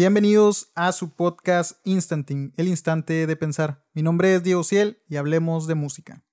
Bienvenidos a su podcast Instanting, el instante de pensar. Mi nombre es Diego Ciel y hablemos de música.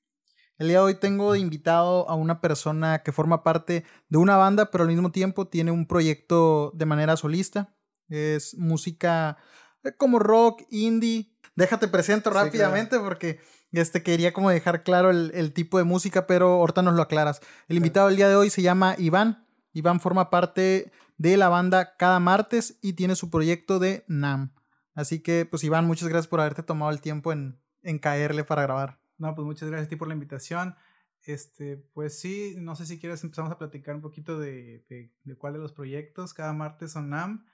El día de hoy tengo de invitado a una persona que forma parte de una banda, pero al mismo tiempo tiene un proyecto de manera solista. Es música eh, como rock, indie. Déjate presento rápidamente porque este quería como dejar claro el, tipo de música, pero ahorita nos lo aclaras. El invitado del día de hoy se llama Iván. Iván forma parte de la banda cada martes y tiene su proyecto de NAM. Así que, pues Iván, muchas gracias por haberte tomado el tiempo en, en caerle para grabar. No, pues muchas gracias a ti por la invitación. Este, pues sí, no sé si quieres empezamos a platicar un poquito de, de, cuál de los proyectos. Cada martes son NAM.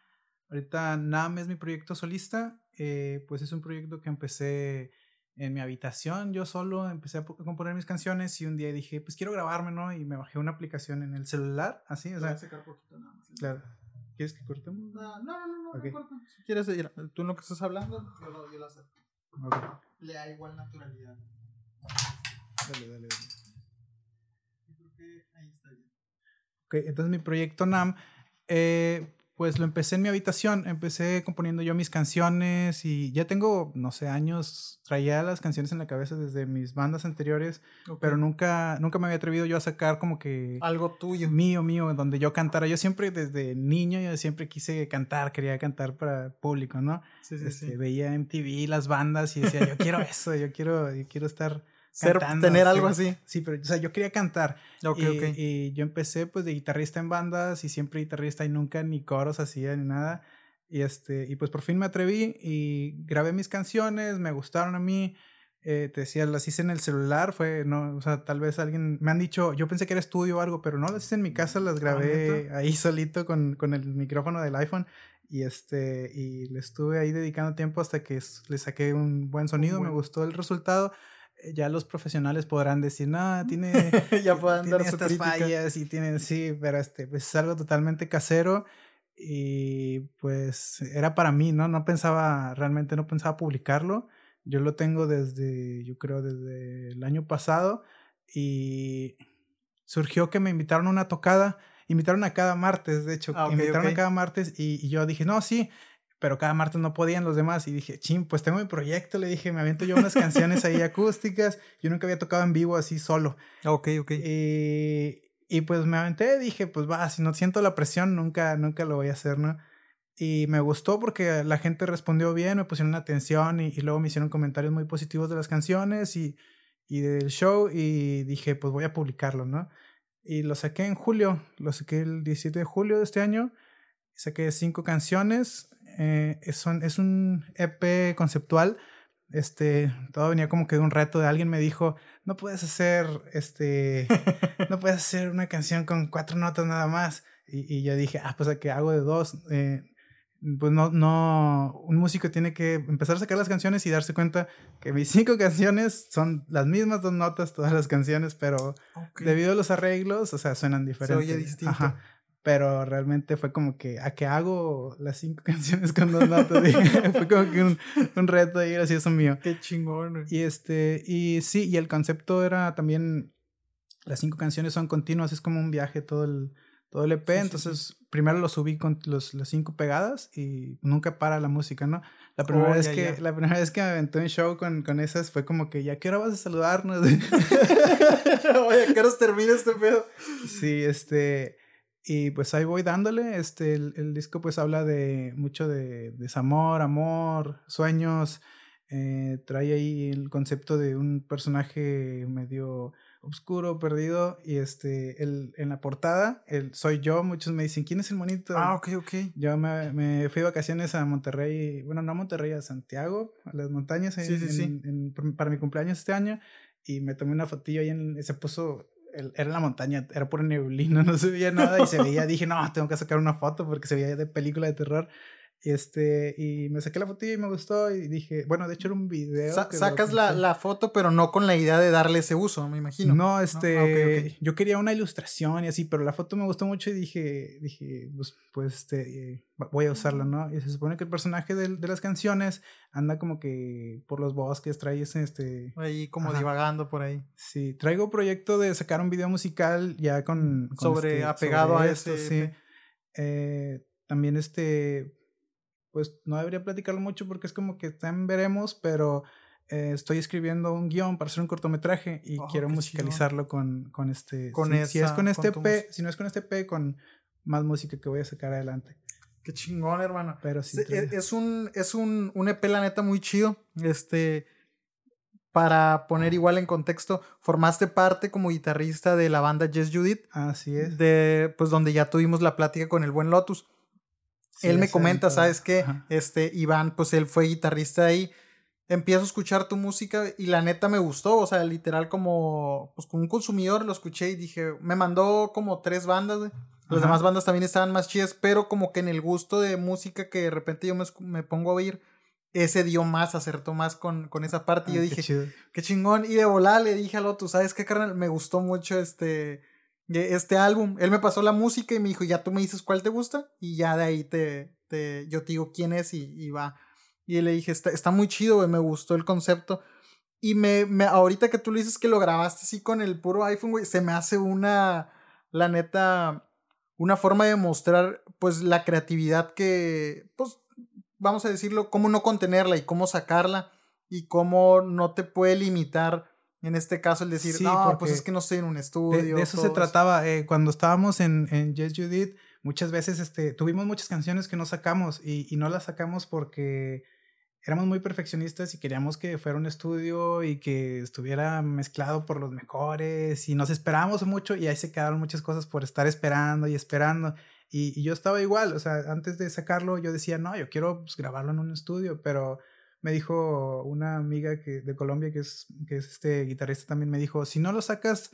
Ahorita NAM es mi proyecto solista. Eh, pues es un proyecto que empecé en mi habitación, yo solo empecé a componer mis canciones y un día dije, pues quiero grabarme, ¿no? Y me bajé una aplicación en el celular, así, o sea. poquito nada más. Claro. ¿Quieres que cortemos? No, no, no, no, okay. no corta. Si quieres, tú lo que estás hablando, yo lo, yo lo acepto. Okay. Le da igual naturalidad. Dale, dale, dale. Yo creo que ahí está bien. Ok, entonces mi proyecto NAM, eh, pues lo empecé en mi habitación, empecé componiendo yo mis canciones y ya tengo, no sé, años, traía las canciones en la cabeza desde mis bandas anteriores, pero nunca, nunca me había atrevido yo a sacar como que... Algo tuyo. Mío, mío, donde yo cantara. Yo siempre desde niño, yo siempre quise cantar, quería cantar para público, ¿no? Sí, sí, este, sí. Veía MTV, las bandas y decía, yo quiero eso, yo quiero, yo quiero estar ser, tener algo así. Sí, pero o sea, yo quería cantar. y, y, yo empecé pues de guitarrista en bandas y siempre guitarrista y nunca ni coros hacía ni nada. Y este, y pues por fin me atreví y grabé mis canciones, me gustaron a mí. Eh, te decía, las hice en el celular, fue, no, o sea, tal vez alguien, me han dicho, yo pensé que era estudio o algo, pero no, las hice en mi casa, las ah, grabé ahí solito con, con el micrófono del iPhone y este, y le estuve ahí dedicando tiempo hasta que le saqué un buen sonido, me gustó el resultado ya los profesionales podrán decir, no, tiene, ya puedan dar estas fallas y tienen, sí, pero este, pues es algo totalmente casero y pues era para mí, ¿no? No pensaba, realmente no pensaba publicarlo. Yo lo tengo desde, yo creo, desde el año pasado y surgió que me invitaron a una tocada, invitaron a cada martes, de hecho, ah, invitaron a cada martes y, y, yo dije, no, sí, pero cada martes no podían los demás. Y dije, ching, pues tengo mi proyecto. Le dije, me aviento yo unas canciones ahí acústicas. Yo nunca había tocado en vivo así solo. Ok, ok. Y, y pues me aventé, dije, pues va, si no siento la presión, nunca, nunca lo voy a hacer, ¿no? Y me gustó porque la gente respondió bien, me pusieron atención y, y luego me hicieron comentarios muy positivos de las canciones y, y del show. Y dije, pues voy a publicarlo, ¿no? Y lo saqué en julio, lo saqué el 17 de julio de este año. Saqué cinco canciones eh, es, un, es un EP conceptual. Este, todo venía como que de un reto de alguien me dijo, no puedes hacer, este, no puedes hacer una canción con cuatro notas nada más. Y, y yo dije, ah, pues a que hago de dos. Eh, pues no, no, un músico tiene que empezar a sacar las canciones y darse cuenta que mis cinco canciones son las mismas dos notas, todas las canciones, pero debido a los arreglos, o sea, suenan diferentes. Se oye distinto pero realmente fue como que a qué hago las cinco canciones con dos notas fue como que un, un reto y gracioso mío. Qué chingón y este y sí y el concepto era también las cinco canciones son continuas es como un viaje todo el todo el EP entonces primero lo subí con los, las cinco pegadas y nunca para la música no la primera oh, vez que la primera vez que me aventé un show con, con esas fue como que ya qué hora vas a saludarnos oye qué hora termina este pedo sí este y pues ahí voy dándole, este, el, el disco pues habla de mucho de, desamor, amor, sueños, eh, trae ahí el concepto de un personaje medio oscuro, perdido, y este, el, en la portada, el soy yo, muchos me dicen, ¿quién es el monito? Ah, ok, ok. Yo me, me fui de vacaciones a Monterrey, bueno, no a Monterrey, a Santiago, a las montañas, sí, sí, sí. para mi cumpleaños este año, y me tomé una fotillo ahí en, se puso era la montaña, era pura neblina, no se veía nada y se veía, dije, no, tengo que sacar una foto porque se veía de película de terror. Este, y me saqué la fotilla y me gustó y dije, bueno, de hecho era un video. sacas la, la, foto, pero no con la idea de darle ese uso, me imagino. No, este, ah, yo quería una ilustración y así, pero la foto me gustó mucho y dije, dije, pues, pues este, voy a usarla, ¿no? Y se supone que el personaje de, de las canciones anda como que por los bosques, trae ese, este... Ahí como divagando por ahí. Sí, traigo proyecto de sacar un video musical ya con... sobre, este, apegado a ese... Sí. Eh, también este pues no debería platicarlo mucho porque es como que también veremos, pero eh, estoy escribiendo un guion para hacer un cortometraje y oh, quiero musicalizarlo con, con, este... Con si, es con este P, si no es con este P, con más música que voy a sacar adelante. Qué chingón, hermano. Pero sí. Es, un, es un, un EP, la neta, muy chido. Este, para poner igual en contexto, formaste parte como guitarrista de la banda Jess Judith. Así es. De, pues donde ya tuvimos la plática con el buen Lotus. Él me comenta, ¿sabes qué? Este, Iván, pues él fue guitarrista ahí. Empiezo a escuchar tu música y la neta me gustó, o sea, literal como, pues como un consumidor lo escuché y dije, me mandó como tres bandas, güey. Las demás bandas también estaban más chidas, pero como que en el gusto de música que de repente yo me, me pongo a oír, ese dio más, acertó más con, con esa parte. y yo ah, dije, qué, chingón. Y de volar le dije al otro, ¿sabes qué, carnal? Me gustó mucho este, este álbum. Él me pasó la música y me dijo, ya tú me dices cuál te gusta. Y ya de ahí te, te yo te digo quién es y, va. Y le dije, está, está muy chido, me gustó el concepto. Y me, me, ahorita que tú le dices que lo grabaste así con el puro iPhone, güey, se me hace una, la neta, una forma de mostrar, pues, la creatividad que, pues, vamos a decirlo, cómo no contenerla y cómo sacarla y cómo no te puede limitar en este caso el decir, no, pues es que no estoy en un estudio. De, eso se trataba. Eh, cuando estábamos en, en Yes Judith, muchas veces este, tuvimos muchas canciones que no sacamos y, y, no las sacamos porque éramos muy perfeccionistas y queríamos que fuera un estudio y que estuviera mezclado por los mejores y nos esperábamos mucho y ahí se quedaron muchas cosas por estar esperando y esperando. Y, yo estaba igual, o sea, antes de sacarlo yo decía, no, yo quiero pues, grabarlo en un estudio, pero me dijo una amiga que, de Colombia que es, que es este guitarrista también, me dijo, si no lo sacas,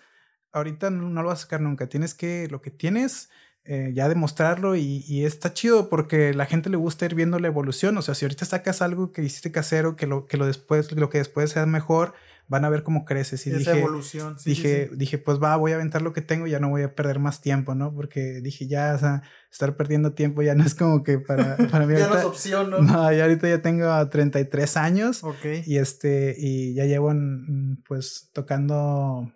ahorita no, lo vas a sacar nunca, tienes que, lo que tienes, eh, ya demostrarlo y, y, está chido porque la gente le gusta ir viendo la evolución, o sea, si ahorita sacas algo que hiciste casero, que lo que, lo después, lo que después sea mejor, van a ver cómo creces. Y Esa dije, evolución. dije, dije, pues va, voy a aventar lo que tengo y ya no voy a perder más tiempo, ¿no? Porque dije, ya, o sea, estar perdiendo tiempo ya no es como que para, para mí. ya no es opción, ¿no? No, ya ahorita ya tengo 33 años. Ok. Y este, y ya llevo, pues, tocando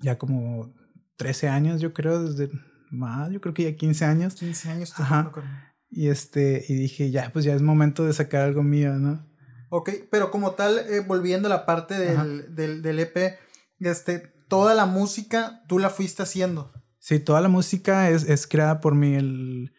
ya como 13 años, yo creo, desde más, yo creo que ya 15 años. 15 años tocando con... Y este, y dije, ya, pues ya es momento de sacar algo mío, ¿no? Ok, pero como tal, eh, volviendo a la parte del, del, del, EP, este, toda la música tú la fuiste haciendo. Sí, toda la música es, es creada por mí. El,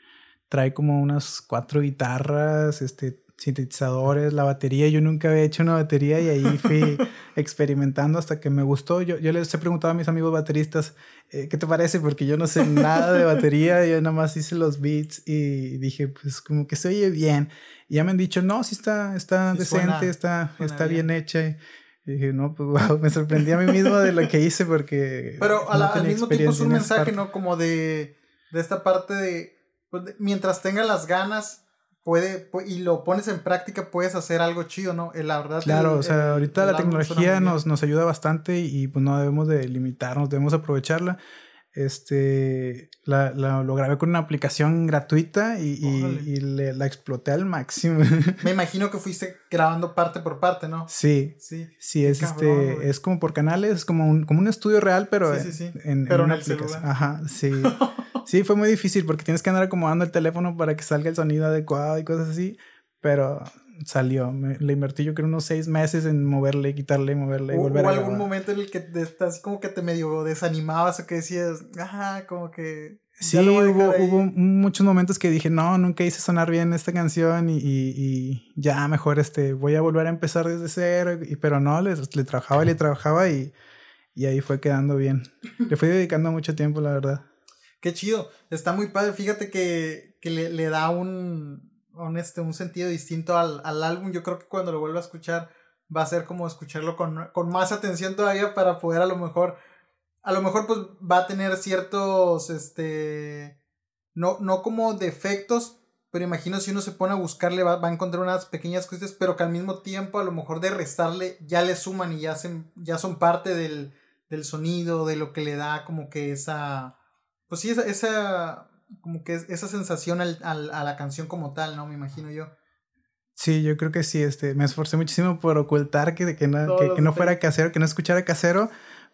trae como unas cuatro guitarras, este, sintetizadores, la batería. Yo nunca había hecho una batería y ahí fui experimentando hasta que me gustó. Yo, yo les he preguntado a mis amigos bateristas, eh, ¿qué te parece? Porque yo no sé nada de batería, yo nada más hice los beats y dije, pues como que se oye bien. Y ya me han dicho, no, sí está, está decente, está, está bien, hecha. Y dije, no, pues wow, me sorprendí a mí mismo de lo que hice porque... Pero al mismo tiempo es un mensaje, ¿no? Como de, de esta parte de, pues, mientras tenga las ganas puede, y lo pones en práctica, puedes hacer algo chido, ¿no? Eh, la verdad. Claro, o sea, ahorita la tecnología nos, nos ayuda bastante y, pues no debemos de limitarnos, debemos aprovecharla. Este, la, lo grabé con una aplicación gratuita y, y, le, la exploté al máximo. Me imagino que fuiste grabando parte por parte, ¿no? Sí, sí, sí, es este, es como por canales, es como un, como un estudio real, pero en, pero en, una aplicación. Ajá, sí. Sí, fue muy difícil porque tienes que andar acomodando el teléfono para que salga el sonido adecuado y cosas así. Pero salió. le invertí yo creo unos seis meses en moverle, quitarle, moverle y volver ¿Hubo algún momento en el que estás como que te medio desanimabas o que decías, ajá, como que... Sí, hubo, hubo, muchos momentos que dije, no, nunca hice sonar bien esta canción y, y, ya mejor este, voy a volver a empezar desde cero. Y, pero no, le, le trabajaba y le trabajaba y, y ahí fue quedando bien. Le fui dedicando mucho tiempo, la verdad. Qué chido. Está muy padre. Fíjate que, que le, le, da un, un, este, un sentido distinto al, al, álbum. Yo creo que cuando lo vuelva a escuchar va a ser como escucharlo con, con más atención todavía para poder a lo mejor, a lo mejor pues va a tener ciertos, este, no, no como defectos, pero imagino si uno se pone a buscarle va, a encontrar unas pequeñas cosas, pero que al mismo tiempo a lo mejor de restarle ya le suman y ya, se, ya son parte del, del sonido, de lo que le da como que esa pues sí, esa como que esa sensación al, al, a la canción como tal, ¿no? Me imagino yo. Sí, yo creo que sí, este, me esforcé muchísimo por ocultar que, que no, que, no fuera casero, que no escuchara casero,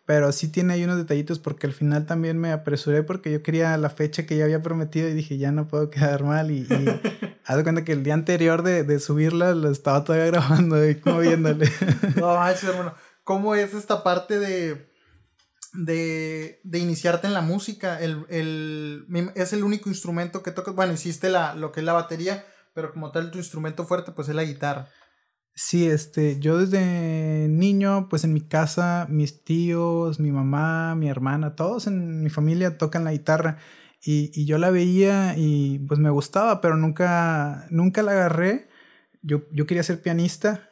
pero sí tiene ahí unos detallitos porque al final también me apresuré porque yo quería la fecha que ya había prometido y dije, ya no puedo quedar mal y, Haz de cuenta que el día anterior de, de subirla lo estaba todavía grabando y como viéndole. no manches, hermano. ¿Cómo es esta parte de, de, de iniciarte en la música? El, el, es el único instrumento que tocas. Bueno, hiciste la, lo que es la batería, pero como tal tu instrumento fuerte pues es la guitarra. Sí, este, yo desde niño, pues en mi casa, mis tíos, mi mamá, mi hermana, todos en mi familia tocan la guitarra y, y yo la veía y pues me gustaba, pero nunca, nunca la agarré. Yo, yo quería ser pianista,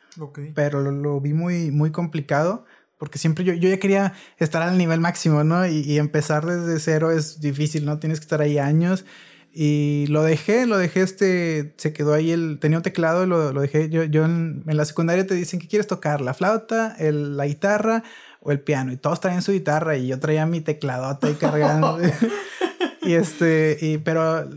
pero lo, lo, vi muy, muy complicado porque siempre yo, yo ya quería estar al nivel máximo, ¿no? Y, y empezar desde cero es difícil, ¿no? Tienes que estar ahí años y lo dejé, lo dejé, este, se quedó ahí el, tenía un teclado lo, lo dejé. Yo, yo en, la secundaria te dicen, ¿qué quieres tocar? ¿La flauta, el, la guitarra o el piano? Y todos traían su guitarra y yo traía mi tecladote ahí cargando. y este, y, pero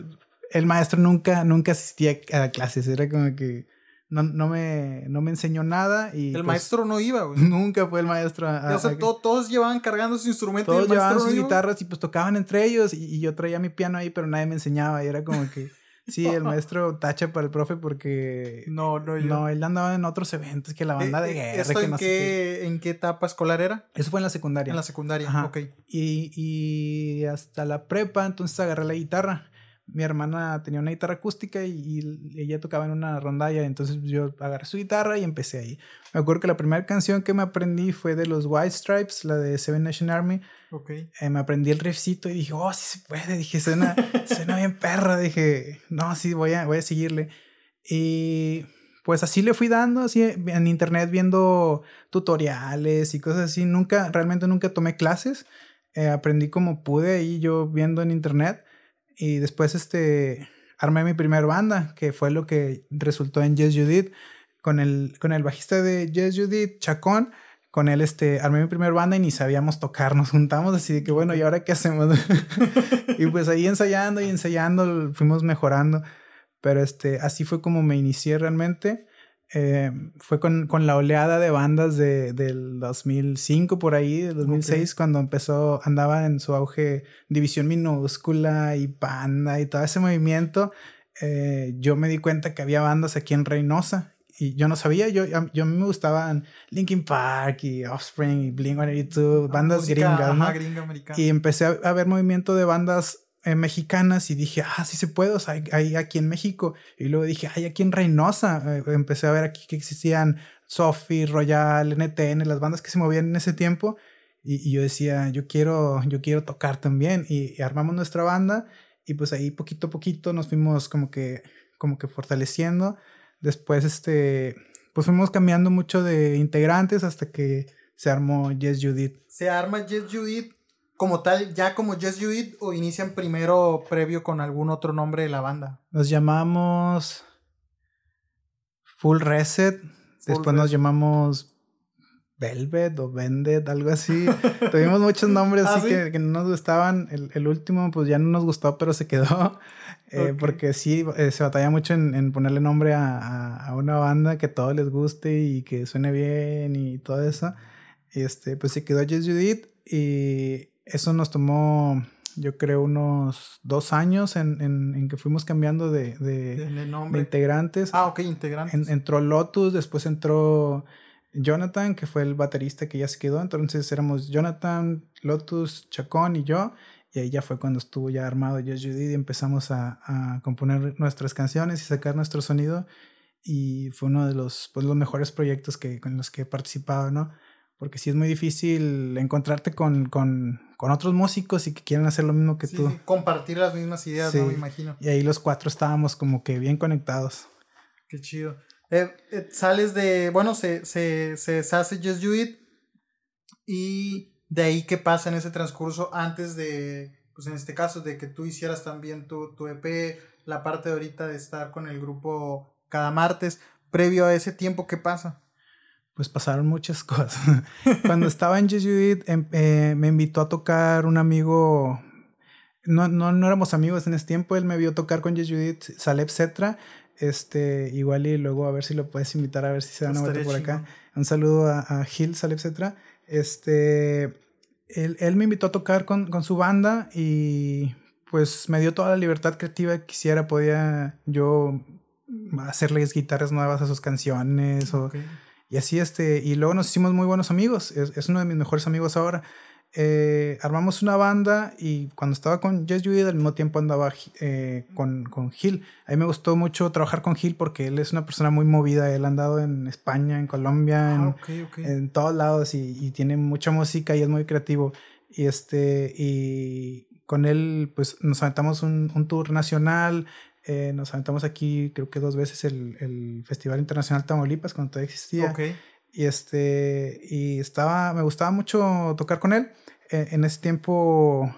el maestro nunca, nunca asistía a clases, era como que no, no, me, no me enseñó nada. Y, el pues, maestro no iba, güey. Nunca fue el maestro. o sea, todos llevaban cargando sus instrumentos. Todos llevaban sus guitarras y pues tocaban entre ellos. Y, yo traía mi piano ahí, pero nadie me enseñaba. Y era como que. Sí, el maestro tacha para el profe porque. No, no, yo. No, él andaba en otros eventos que la eh, banda de eh, guerra. ¿Esto que en, no qué, sé en qué etapa escolar era? Eso fue en la secundaria. En la secundaria, ok. Y, y hasta la prepa, entonces agarré la guitarra mi hermana tenía una guitarra acústica y, ella tocaba en una rondalla, entonces yo agarré su guitarra y empecé ahí. Me acuerdo que la primera canción que me aprendí fue de los White Stripes, la de Seven Nation Army. Okay. Eh, me aprendí el riffcito y dije, oh, sí se puede. Dije, suena, suena bien perra. Dije, no, sí, voy a, voy a seguirle. Y pues así le fui dando, así en internet viendo tutoriales y cosas así. Nunca, realmente nunca tomé clases. Eh, aprendí como pude ahí yo viendo en internet. Y después este, armé mi primer banda, que fue lo que resultó en Yes Judith, con el, con el bajista de Yes Judith, Chacón. Con él este, armé mi primer banda y ni sabíamos tocar, nos juntamos así de que bueno, ¿y ahora qué hacemos? y pues ahí ensayando y ensayando fuimos mejorando, pero este, así fue como me inicié realmente. Eh, fue con, con, la oleada de bandas de, del 2005 por ahí, del 2006, cuando empezó, andaba en su auge División Minúscula y Panda y todo ese movimiento. Eh, yo me di cuenta que había bandas aquí en Reynosa y yo no sabía, yo, yo a mí me gustaban Linkin Park y Offspring y Blink-182, bandas gringas, ¿no? y empecé a, a ver movimiento de bandas eh, mexicanas y dije, ah, sí se puede, o sea, hay, aquí en México. Y luego dije, hay aquí en Reynosa. Eh, empecé a ver aquí que existían Sophie, Royal, NTN, las bandas que se movían en ese tiempo. Y, yo decía, yo quiero, yo quiero tocar también. Y, armamos nuestra banda y pues ahí poquito a poquito nos fuimos como que, como que fortaleciendo. Después, este, pues fuimos cambiando mucho de integrantes hasta que se armó Yes Judith. Se arma Yes Judith como tal, ya como Just You o inician primero previo con algún otro nombre de la banda? Nos llamamos Full Reset, después nos llamamos Velvet o Vended, algo así. Tuvimos muchos nombres ¿Ah, así que, que, no nos gustaban. El, el, último, pues ya no nos gustó, pero se quedó. Eh, porque sí, eh, se batalla mucho en, en ponerle nombre a, a, a, una banda que todo les guste y que suene bien y todo eso. Y este, pues se quedó Just Judith y eso nos tomó, yo creo, unos dos años en, en, en que fuimos cambiando de, de, integrantes. Ah, ok, integrantes. entró Lotus, después entró Jonathan, que fue el baterista que ya se quedó. Entonces éramos Jonathan, Lotus, Chacón y yo. Y ahí ya fue cuando estuvo ya armado Yes Judy y empezamos a, a, componer nuestras canciones y sacar nuestro sonido. Y fue uno de los, pues, los mejores proyectos que, con los que he participado, ¿no? Porque sí es muy difícil encontrarte con, con, con otros músicos y que quieren hacer lo mismo que tú. compartir las mismas ideas, ¿no? Me imagino. Y ahí los cuatro estábamos como que bien conectados. Qué chido. Eh, eh, sales de, bueno, se, se, se deshace Just You It y de ahí qué pasa en ese transcurso antes de, pues en este caso, de que tú hicieras también tu, tu EP, la parte de ahorita de estar con el grupo cada martes, previo a ese tiempo, ¿qué pasa? Pues pasaron muchas cosas. Cuando estaba en Jesuit, em, eh, me invitó a tocar un amigo. No, no, no éramos amigos en ese tiempo. Él me vio tocar con Jesuit, Saleb Cetra. Este, igual y luego a ver si lo puedes invitar a ver si se da una vuelta por acá. Un saludo a, a Gil Saleb Cetra. Este, él, él, me invitó a tocar con, con su banda y pues me dio toda la libertad creativa que quisiera. Podía yo hacerles guitarras nuevas a sus canciones o, y así este y luego nos hicimos muy buenos amigos es, es uno de mis mejores amigos ahora eh, armamos una banda y cuando estaba con Jess Judith al mismo tiempo andaba eh, con, con Gil. A mí me gustó mucho trabajar con Gil porque él es una persona muy movida. Él ha andado en España, en Colombia, en, ah, en, todos lados y, y, tiene mucha música y es muy creativo. Y, este, y con él pues nos aventamos un, un tour nacional. Eh, nos aventamos aquí creo que dos veces el, el Festival Internacional Tamaulipas cuando todavía existía. Y este, y estaba, me gustaba mucho tocar con él. E, en, ese tiempo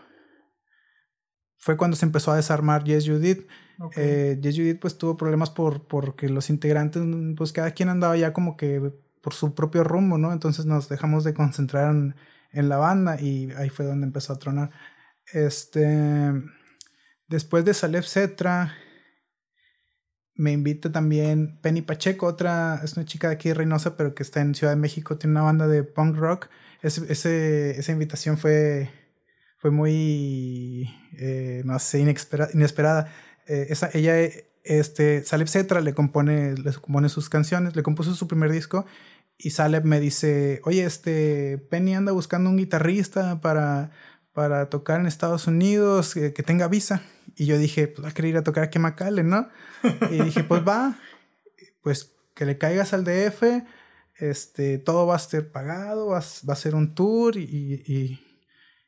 fue cuando se empezó a desarmar Yes Judith. Eh, yes Judith pues tuvo problemas por porque los integrantes, pues cada quien andaba ya como que por su propio rumbo, ¿no? Entonces nos dejamos de concentrar en, en la banda y ahí fue donde empezó a tronar. Este, después de Salef Cetra, me invita también Penny Pacheco, otra, es una chica de aquí de Reynosa, pero que está en Ciudad de México, tiene una banda de punk rock. Ese, esa invitación fue, fue muy, eh, no sé, inesperada. Eh, esa, ella, este, Saleb Cetra le compone, le compone sus canciones, le compuso su primer disco y Saleb me dice, oye, este, Penny anda buscando un guitarrista para, para tocar en Estados Unidos, que, tenga visa. Y yo dije, pues va a querer ir a tocar aquí a McAllen, ¿no? Y dije, pues va, pues que le caigas al DF, este, todo va a ser pagado, va, a ser un tour y,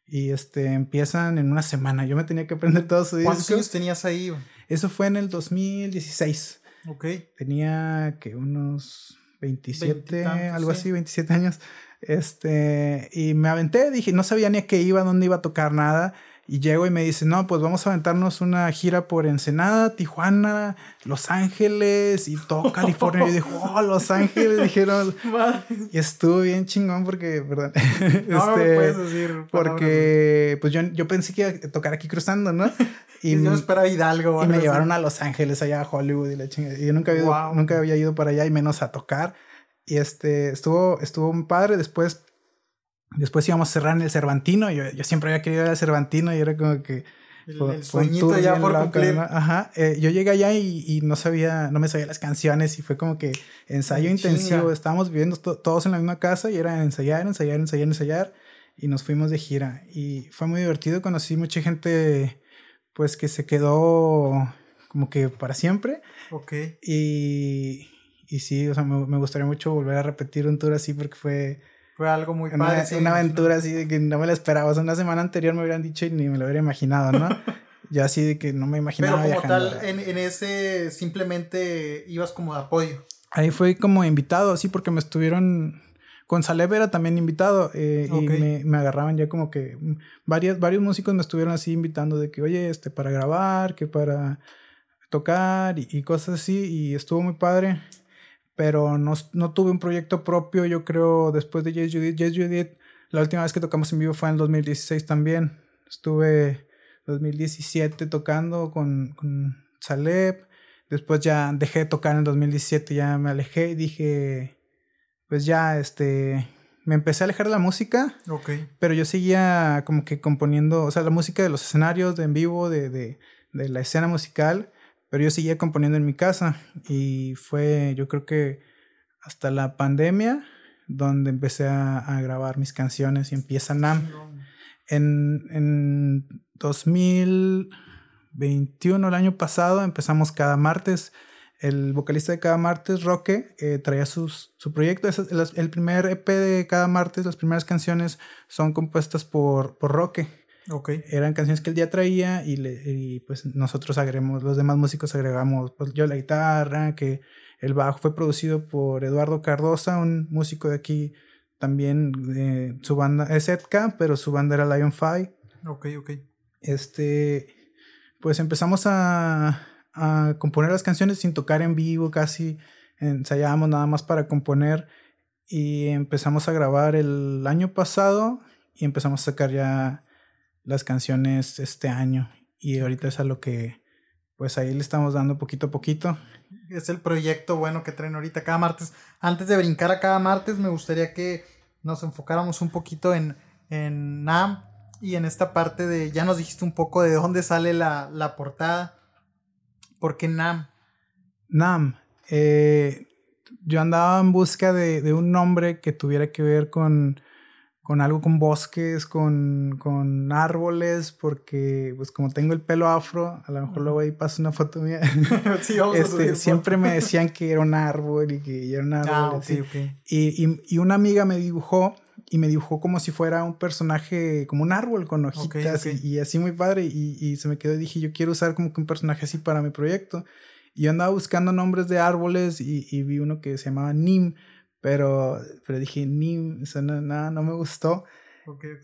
y, este, empiezan en una semana. Yo me tenía que aprender todo su disco. ¿Cuántos años tenías ahí? Eso fue en el 2016. Ok. Tenía que unos 27, algo así, 27 años. Este, y me aventé, dije, no sabía ni a qué iba, dónde iba a tocar nada. Y llego y me dice, no, pues vamos a aventarnos una gira por Ensenada, Tijuana, Los Ángeles y todo California. y yo dije, oh, Los Ángeles, dijeron. y estuvo bien chingón porque, perdón. No, este, puedes decir. Porque, pues yo, yo pensé que iba a tocar aquí cruzando, ¿no? Y yo esperaba Hidalgo. Y me llevaron a Los Ángeles, allá a Hollywood y la chingada. Y yo nunca había, nunca había ido para allá y menos a tocar. Y este, estuvo, estuvo muy padre. Después, después íbamos a cerrar en el Cervantino. Yo, yo siempre había querido ir al Cervantino y era como que... El, sueñito ya por cumplir. Ajá. Eh, yo llegué allá y, y, no sabía, no me sabía las canciones y fue como que ensayo intensivo. Estábamos viviendo todos en la misma casa y era ensayar, ensayar, ensayar, ensayar. Y nos fuimos de gira. Y fue muy divertido. Conocí mucha gente, pues, que se quedó como que para siempre. Ok. Y, y sí, o sea, me, me, gustaría mucho volver a repetir un tour así porque fue... Fue algo muy una, padre. Una aventura así de que no me la esperaba. O sea, una semana anterior me hubieran dicho y ni me lo hubiera imaginado, ¿no? ya así de que no me imaginaba Pero como tal, en, en, ese simplemente ibas como de apoyo. Ahí fue como invitado, así porque me estuvieron... Con Saleb era también invitado eh, y me, me, agarraban ya como que varios, varios músicos me estuvieron así invitando de que, oye, este, para grabar, que para tocar y, y cosas así y estuvo muy padre pero no, no, tuve un proyecto propio, yo creo, después de Yes Judith. Yes Judith, la última vez que tocamos en vivo fue en el 2016 también. Estuve 2017 tocando con, con Saleb. Después ya dejé de tocar en el 2017, ya me alejé y dije, pues ya, este, me empecé a alejar de la música. Ok. Pero yo seguía como que componiendo, o sea, la música de los escenarios, de en vivo, de, de, de la escena musical pero yo seguía componiendo en mi casa y fue, yo creo que hasta la pandemia, donde empecé a, grabar mis canciones y empieza NAM. En, en 2021, el año pasado, empezamos cada martes. El vocalista de cada martes, Roque, eh, traía sus, su proyecto. el, el, primer EP de cada martes, las primeras canciones son compuestas por, por Roque. Okay. Eran canciones que él ya traía y, le, y pues nosotros agregamos, los demás músicos agregamos, pues yo la guitarra, que el bajo fue producido por Eduardo Cardosa, un músico de aquí también, eh, su banda es Edka, pero su banda era Lion Five. Ok, ok. Este, pues empezamos a, a componer las canciones sin tocar en vivo, casi ensayábamos nada más para componer y empezamos a grabar el año pasado y empezamos a sacar ya las canciones este año y ahorita es a lo que pues ahí le estamos dando poquito a poquito. Es el proyecto bueno que traen ahorita cada martes. Antes de brincar a cada martes me gustaría que nos enfocáramos un poquito en, en NAM y en esta parte de, ya nos dijiste un poco de dónde sale la, la portada. ¿Por qué NAM? Nam. Eh, yo andaba en busca de, un nombre que tuviera que ver con, con algo con bosques, con, con, árboles, porque pues como tengo el pelo afro, a lo mejor luego ahí pasa una foto mía. sí, vamos este, siempre me decían que era un árbol y que era un árbol. Ah, okay, okay. Y, y, y, una amiga me dibujó y me dibujó como si fuera un personaje, como un árbol con hojitas Y, así muy padre. Y, y, se me quedó y dije, yo quiero usar como que un personaje así para mi proyecto. Y yo andaba buscando nombres de árboles y, y vi uno que se llamaba Nim, pero, pero dije, Nim, eso no, no, no me gustó.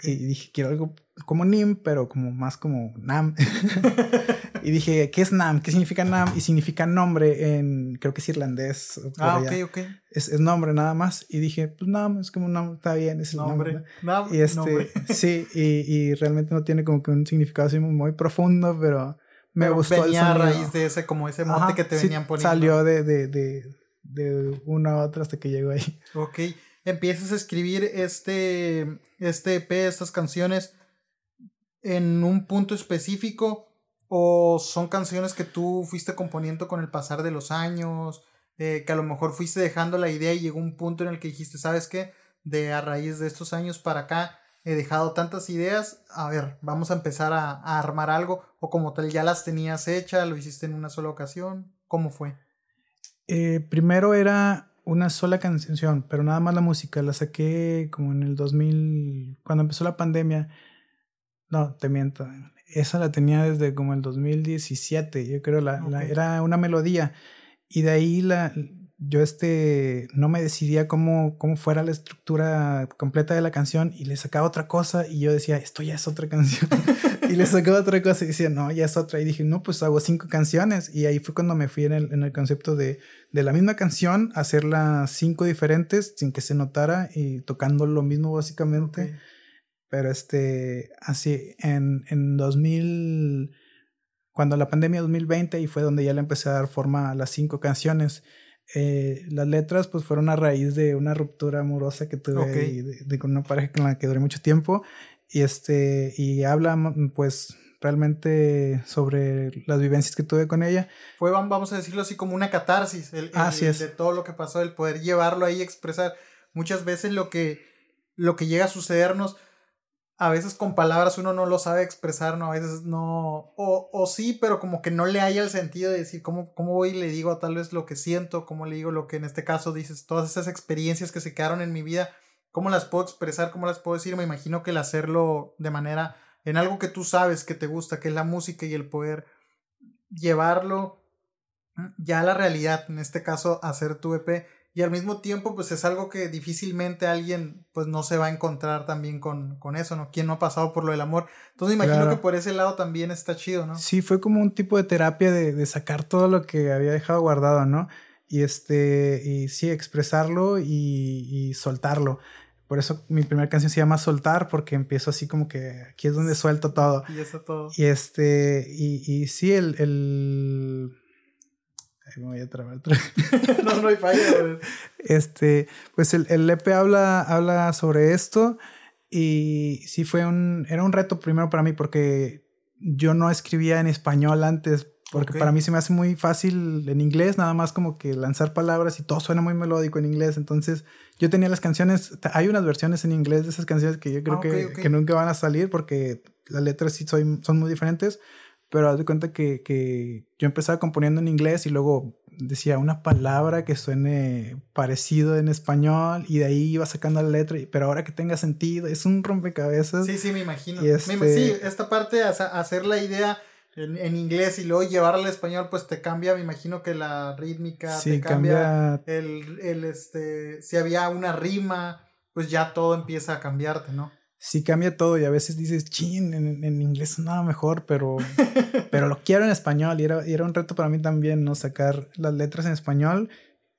Y dije, quiero algo como Nim, pero como más como Nam. y dije, ¿qué es Nam? ¿Qué significa Nam? Y significa nombre en, creo que es irlandés. ah, ok, ok. Es, es, nombre nada más. Y dije, pues Nam, es como nombre, está bien, es el nombre. Nam, y este, sí, y, y, realmente no tiene como que un significado así muy profundo, pero me gustó venía a raíz de ese, como ese mote que te venían poniendo. Salió de, de, de, de una a otra hasta que llegó ahí. Ok. Empiezas a escribir este, este EP, estas canciones, en un punto específico o son canciones que tú fuiste componiendo con el pasar de los años, eh, que a lo mejor fuiste dejando la idea y llegó un punto en el que dijiste, ¿sabes qué? De a raíz de estos años para acá he dejado tantas ideas, a ver, vamos a empezar a, armar algo, o como tal ya las tenías hechas, lo hiciste en una sola ocasión, ¿cómo fue? Eh, primero era una sola canción, pero nada más la música, la saqué como en el 2000, cuando empezó la pandemia, no, te miento, esa la tenía desde como el 2017, yo creo, la, la era una melodía, y de ahí la, yo este, no me decidía cómo, cómo fuera la estructura completa de la canción y le sacaba otra cosa y yo decía, esto ya es otra canción. y le sacaba otra cosa y decía, no, ya es otra. Y dije, no, pues hago cinco canciones. Y ahí fue cuando me fui en el, en el concepto de, de la misma canción, hacerlas cinco diferentes sin que se notara y tocando lo mismo básicamente. Pero este, así, en, en 2000, cuando la pandemia 2020 y fue donde ya le empecé a dar forma a las cinco canciones. Eh, las letras pues fueron a raíz de una ruptura amorosa que tuve de, con una pareja con la que duré mucho tiempo. Y este y habla pues realmente sobre las vivencias que tuve con ella. Fue, vamos a decirlo así, como una catarsis el, de todo lo que pasó, el poder llevarlo ahí, expresar muchas veces lo que, lo que llega a sucedernos a veces con palabras uno no lo sabe expresar, ¿no? A veces no, o, o sí, pero como que no le haya el sentido de decir cómo, cómo voy y le digo tal vez lo que siento, cómo le digo lo que en este caso dices, todas esas experiencias que se quedaron en mi vida, cómo las puedo expresar, cómo las puedo decir, me imagino que el hacerlo de manera, en algo que tú sabes que te gusta, que es la música y el poder llevarlo ya a la realidad, en este caso hacer tu EP, y al mismo tiempo pues es algo que difícilmente alguien pues no se va a encontrar también con, con eso, ¿no? ¿Quién no ha pasado por lo del amor? Entonces imagino que por ese lado también está chido, ¿no? Sí, fue como un tipo de terapia de, de sacar todo lo que había dejado guardado, ¿no? Y este, y sí, expresarlo y, y soltarlo. Por eso mi primera canción se llama Soltar, porque empiezo así como que aquí es donde suelto todo. Y eso todo. Y este, y, y sí, el, el Ahí me voy a trabar. no, no hay falla, Este, pues el, el EP habla, habla sobre esto y sí fue un, era un reto primero para mí porque yo no escribía en español antes porque para mí se me hace muy fácil en inglés, nada más como que lanzar palabras y todo suena muy melódico en inglés. Entonces yo tenía las canciones, hay unas versiones en inglés de esas canciones que yo creo ah, que, que, nunca van a salir porque las letras sí soy, son muy diferentes. Pero haz de cuenta que, que yo empezaba componiendo en inglés y luego decía una palabra que suene parecido en español y de ahí iba sacando la letra, pero ahora que tenga sentido, es un rompecabezas. Sí, sí, me imagino. Este sí, esta parte, hacer la idea en, en, inglés y luego llevarla al español, pues te cambia, me imagino que la rítmica, te cambia, El, el, este, si había una rima, pues ya todo empieza a cambiarte, ¿no? Sí cambia todo y a veces dices, chin, en, en inglés nada mejor, pero, pero lo quiero en español y era, y era un reto para mí también, ¿no? Sacar las letras en español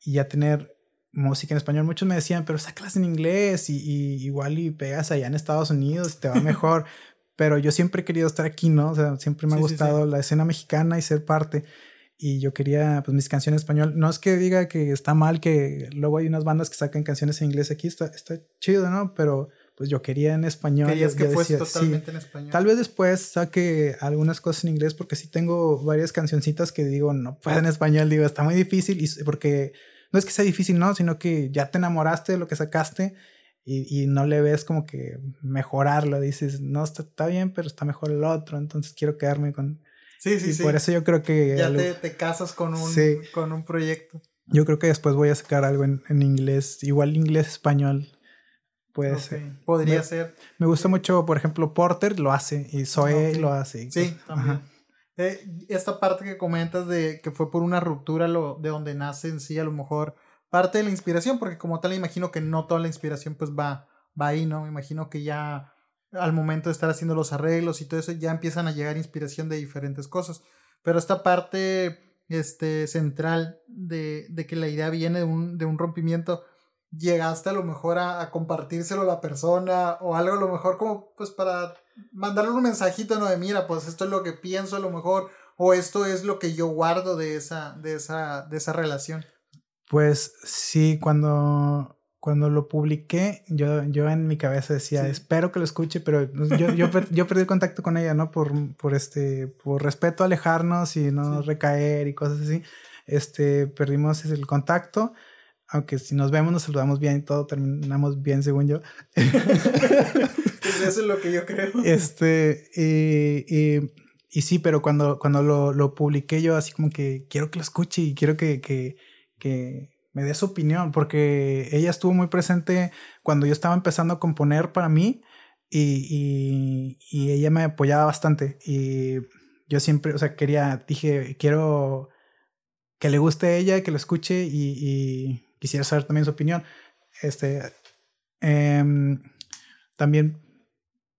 y ya tener música en español. Muchos me decían, pero sácalas en inglés y, y igual y pegas allá en Estados Unidos y te va mejor. pero yo siempre he querido estar aquí, ¿no? O sea, siempre me ha gustado la escena mexicana y ser parte. Y yo quería, pues, mis canciones en español. No es que diga que está mal que luego hay unas bandas que sacan canciones en inglés aquí, está, está chido, ¿no? Pero pues yo quería en español. Querías que fuese totalmente en español. Tal vez después saque algunas cosas en inglés porque sí tengo varias cancioncitas que digo, no puedo en español, digo, está muy difícil y porque no es que sea difícil, no, sino que ya te enamoraste de lo que sacaste y, y no le ves como que mejorarlo, dices, no, está, está, bien, pero está mejor el otro, entonces quiero quedarme con... Sí, sí, y sí. Por eso yo creo que... Ya te, te, casas con un, con un proyecto. Yo creo que después voy a sacar algo en, en inglés, igual inglés-español. Puede ser. Podría ser. Me gusta mucho, por ejemplo, Porter lo hace y Zoe lo hace. Sí, también. Eh, esta parte que comentas de que fue por una ruptura lo, de donde nace en sí, a lo mejor parte de la inspiración, porque como tal, imagino que no toda la inspiración pues va, va ahí, ¿no? Me imagino que ya al momento de estar haciendo los arreglos y todo eso, ya empiezan a llegar inspiración de diferentes cosas. Pero esta parte este, central de, de que la idea viene de un, de un rompimiento, llegaste a lo mejor a, a, compartírselo a la persona o algo a lo mejor como pues para mandarle un mensajito, ¿no? De mira, pues esto es lo que pienso a lo mejor o esto es lo que yo guardo de esa, de esa, de esa relación. Pues sí, cuando, cuando lo publiqué, yo, yo en mi cabeza decía, espero que lo escuche, pero yo, yo, yo, perdí contacto con ella, ¿no? Por, por, este, por respeto a alejarnos y no recaer y cosas así. Este, perdimos el contacto aunque si nos vemos nos saludamos bien y todo terminamos bien según yo. Pues eso es lo que yo creo. Este, y, y, y sí, pero cuando, cuando lo, lo, publiqué yo así como que quiero que lo escuche y quiero que, que, que me dé su opinión, porque ella estuvo muy presente cuando yo estaba empezando a componer para mí y, y, y ella me apoyaba bastante y yo siempre, o sea, quería, dije, quiero que le guste a ella, que lo escuche y, y quisiera saber también su opinión. Este, eh, también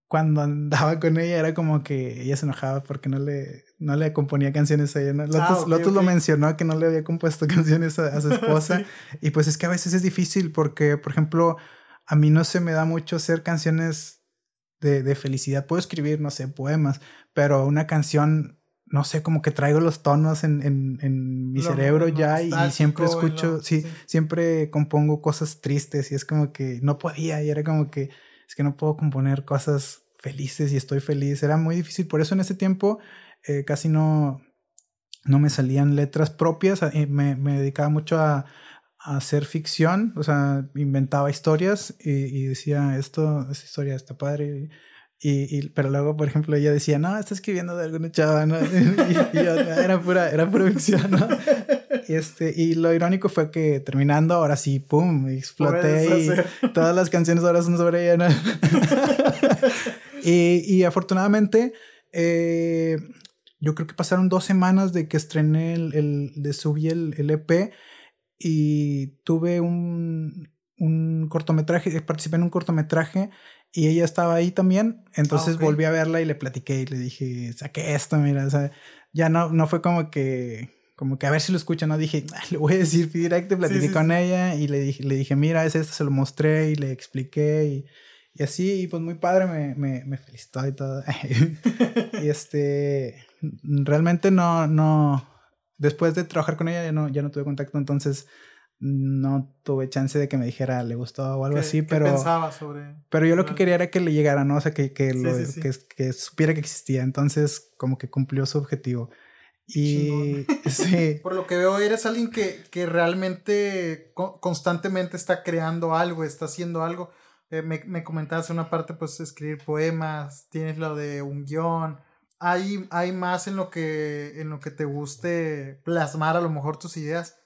cuando andaba con ella era como que ella se enojaba porque no le, no le componía canciones a ella. ¿no? Lotus, ah, okay, lo mencionó que no le había compuesto canciones a, a su esposa. sí. Y pues es que a veces es difícil porque, por ejemplo, a mí no se me da mucho hacer canciones de, de felicidad. Puedo escribir, no sé, poemas, pero una canción no sé, como que traigo los tonos en, en, en mi lo, cerebro lo ya y, y, siempre escucho, lo, sí, sí, siempre compongo cosas tristes y es como que no podía y era como que es que no puedo componer cosas felices y estoy feliz. Era muy difícil, por eso en ese tiempo eh, casi no, no me salían letras propias, eh, me, me, dedicaba mucho a, a, hacer ficción, o sea, inventaba historias y, y decía, esto, esta historia está padre. Y, y, pero luego, por ejemplo, ella decía, no, está escribiendo de alguna chava, ¿no? Y, y yo, era pura, era pura ficción, ¿no? Y, este, y lo irónico fue que terminando, ahora sí, pum, exploté y todas las canciones ahora son sobre ella, ¿no? y, y afortunadamente, eh, yo creo que pasaron dos semanas de que estrené el, el de subí el, el EP y tuve un, un cortometraje, participé en un cortometraje y ella estaba ahí también. Entonces ah, okay. volví a verla y le platiqué y le dije, saqué esto, mira, o sea, ya no, no fue como que, como que a ver si lo escucha, no dije, ah, le voy a decir directo, platiqué sí, sí, con sí. ella y le dije, le dije, mira, es esto, se lo mostré y le expliqué y, y así, y pues muy padre, me, me, me felicitó y todo. y este, realmente no, no, después de trabajar con ella ya no, ya no tuve contacto, entonces no tuve chance de que me dijera le gustó o algo ¿Qué, así, ¿qué pero pensaba sobre pero yo lo que quería era que le llegara, ¿no? O sea, que que, lo, sí, sí, que, que, supiera que existía, entonces como que cumplió su objetivo. Y sí. Por lo que veo, eres alguien que, que realmente constantemente está creando algo, está haciendo algo. Eh, me, me comentabas una parte, pues, escribir poemas, tienes lo de un guion. Hay, hay más en lo que en lo que te guste plasmar a lo mejor tus ideas.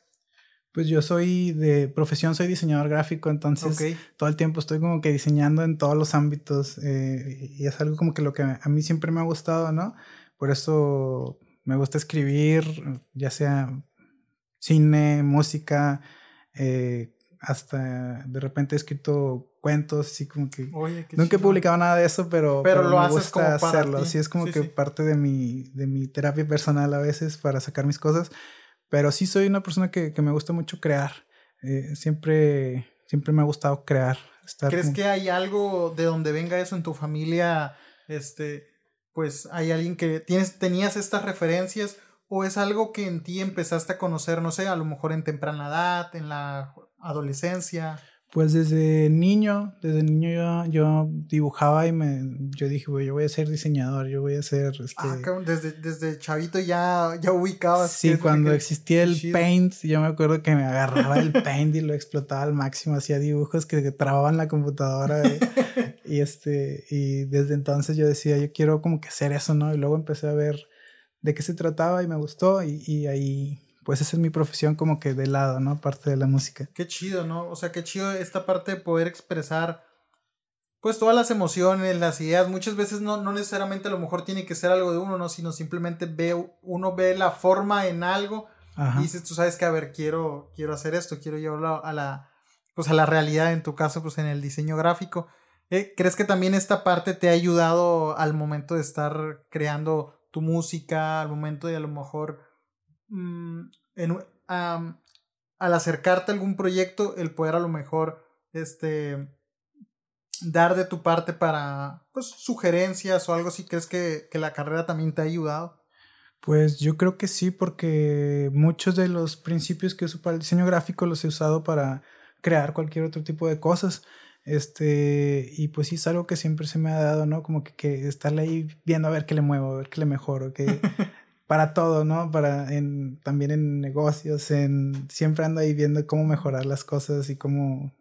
Pues yo soy de profesión, soy diseñador gráfico, entonces okay. todo el tiempo estoy como que diseñando en todos los ámbitos eh, y es algo como que lo que a mí siempre me ha gustado, ¿no? Por eso me gusta escribir, ya sea cine, música, eh, hasta de repente he escrito cuentos, así como que Oye, nunca chido. he publicado nada de eso, pero, pero, pero lo me haces gusta como hacerlo. Ti. Así es como sí, que sí. parte de mi, de mi terapia personal a veces para sacar mis cosas. Pero sí soy una persona que, que me gusta mucho crear. Eh, siempre, siempre me ha gustado crear. Estar ¿Crees como... que hay algo de donde venga eso en tu familia? Este, pues hay alguien que tienes, tenías estas referencias o es algo que en ti empezaste a conocer, no sé, a lo mejor en temprana edad, en la adolescencia. Pues desde niño, desde niño yo, yo dibujaba y me, yo dije, güey, yo voy a ser diseñador, yo voy a ser... Este... Ah, desde, desde chavito ya, ya ubicabas. Sí, cuando existía el Paint, yo me acuerdo que me agarraba el Paint y lo explotaba al máximo, hacía dibujos que, que trababan la computadora. y, este, y desde entonces yo decía, yo quiero como que hacer eso, ¿no? Y luego empecé a ver de qué se trataba y me gustó y, y ahí pues esa es mi profesión como que de lado, ¿no? Parte de la música. Qué chido, ¿no? O sea, qué chido esta parte de poder expresar pues todas las emociones, las ideas. Muchas veces no, no necesariamente a lo mejor tiene que ser algo de uno, ¿no? Sino simplemente ve, uno ve la forma en algo y dices, tú sabes que, a ver, quiero, quiero hacer esto, quiero llevarlo a la, pues a la realidad, en tu caso, pues en el diseño gráfico. Eh, ¿Crees que también esta parte te ha ayudado al momento de estar creando tu música, al momento de a lo mejor Mm, en, al acercarte a algún proyecto, el poder a lo mejor este, dar de tu parte para pues, sugerencias o algo si crees que, que la carrera también te ha ayudado. Pues yo creo que sí, porque muchos de los principios que uso para el diseño gráfico los he usado para crear cualquier otro tipo de cosas. Este, y pues sí es algo que siempre se me ha dado, ¿no? Como que, que estarle ahí viendo a ver qué le muevo, a ver qué le mejoro, que para todo, ¿no? Para en, también en negocios, en siempre ando ahí viendo cómo mejorar las cosas y cómo...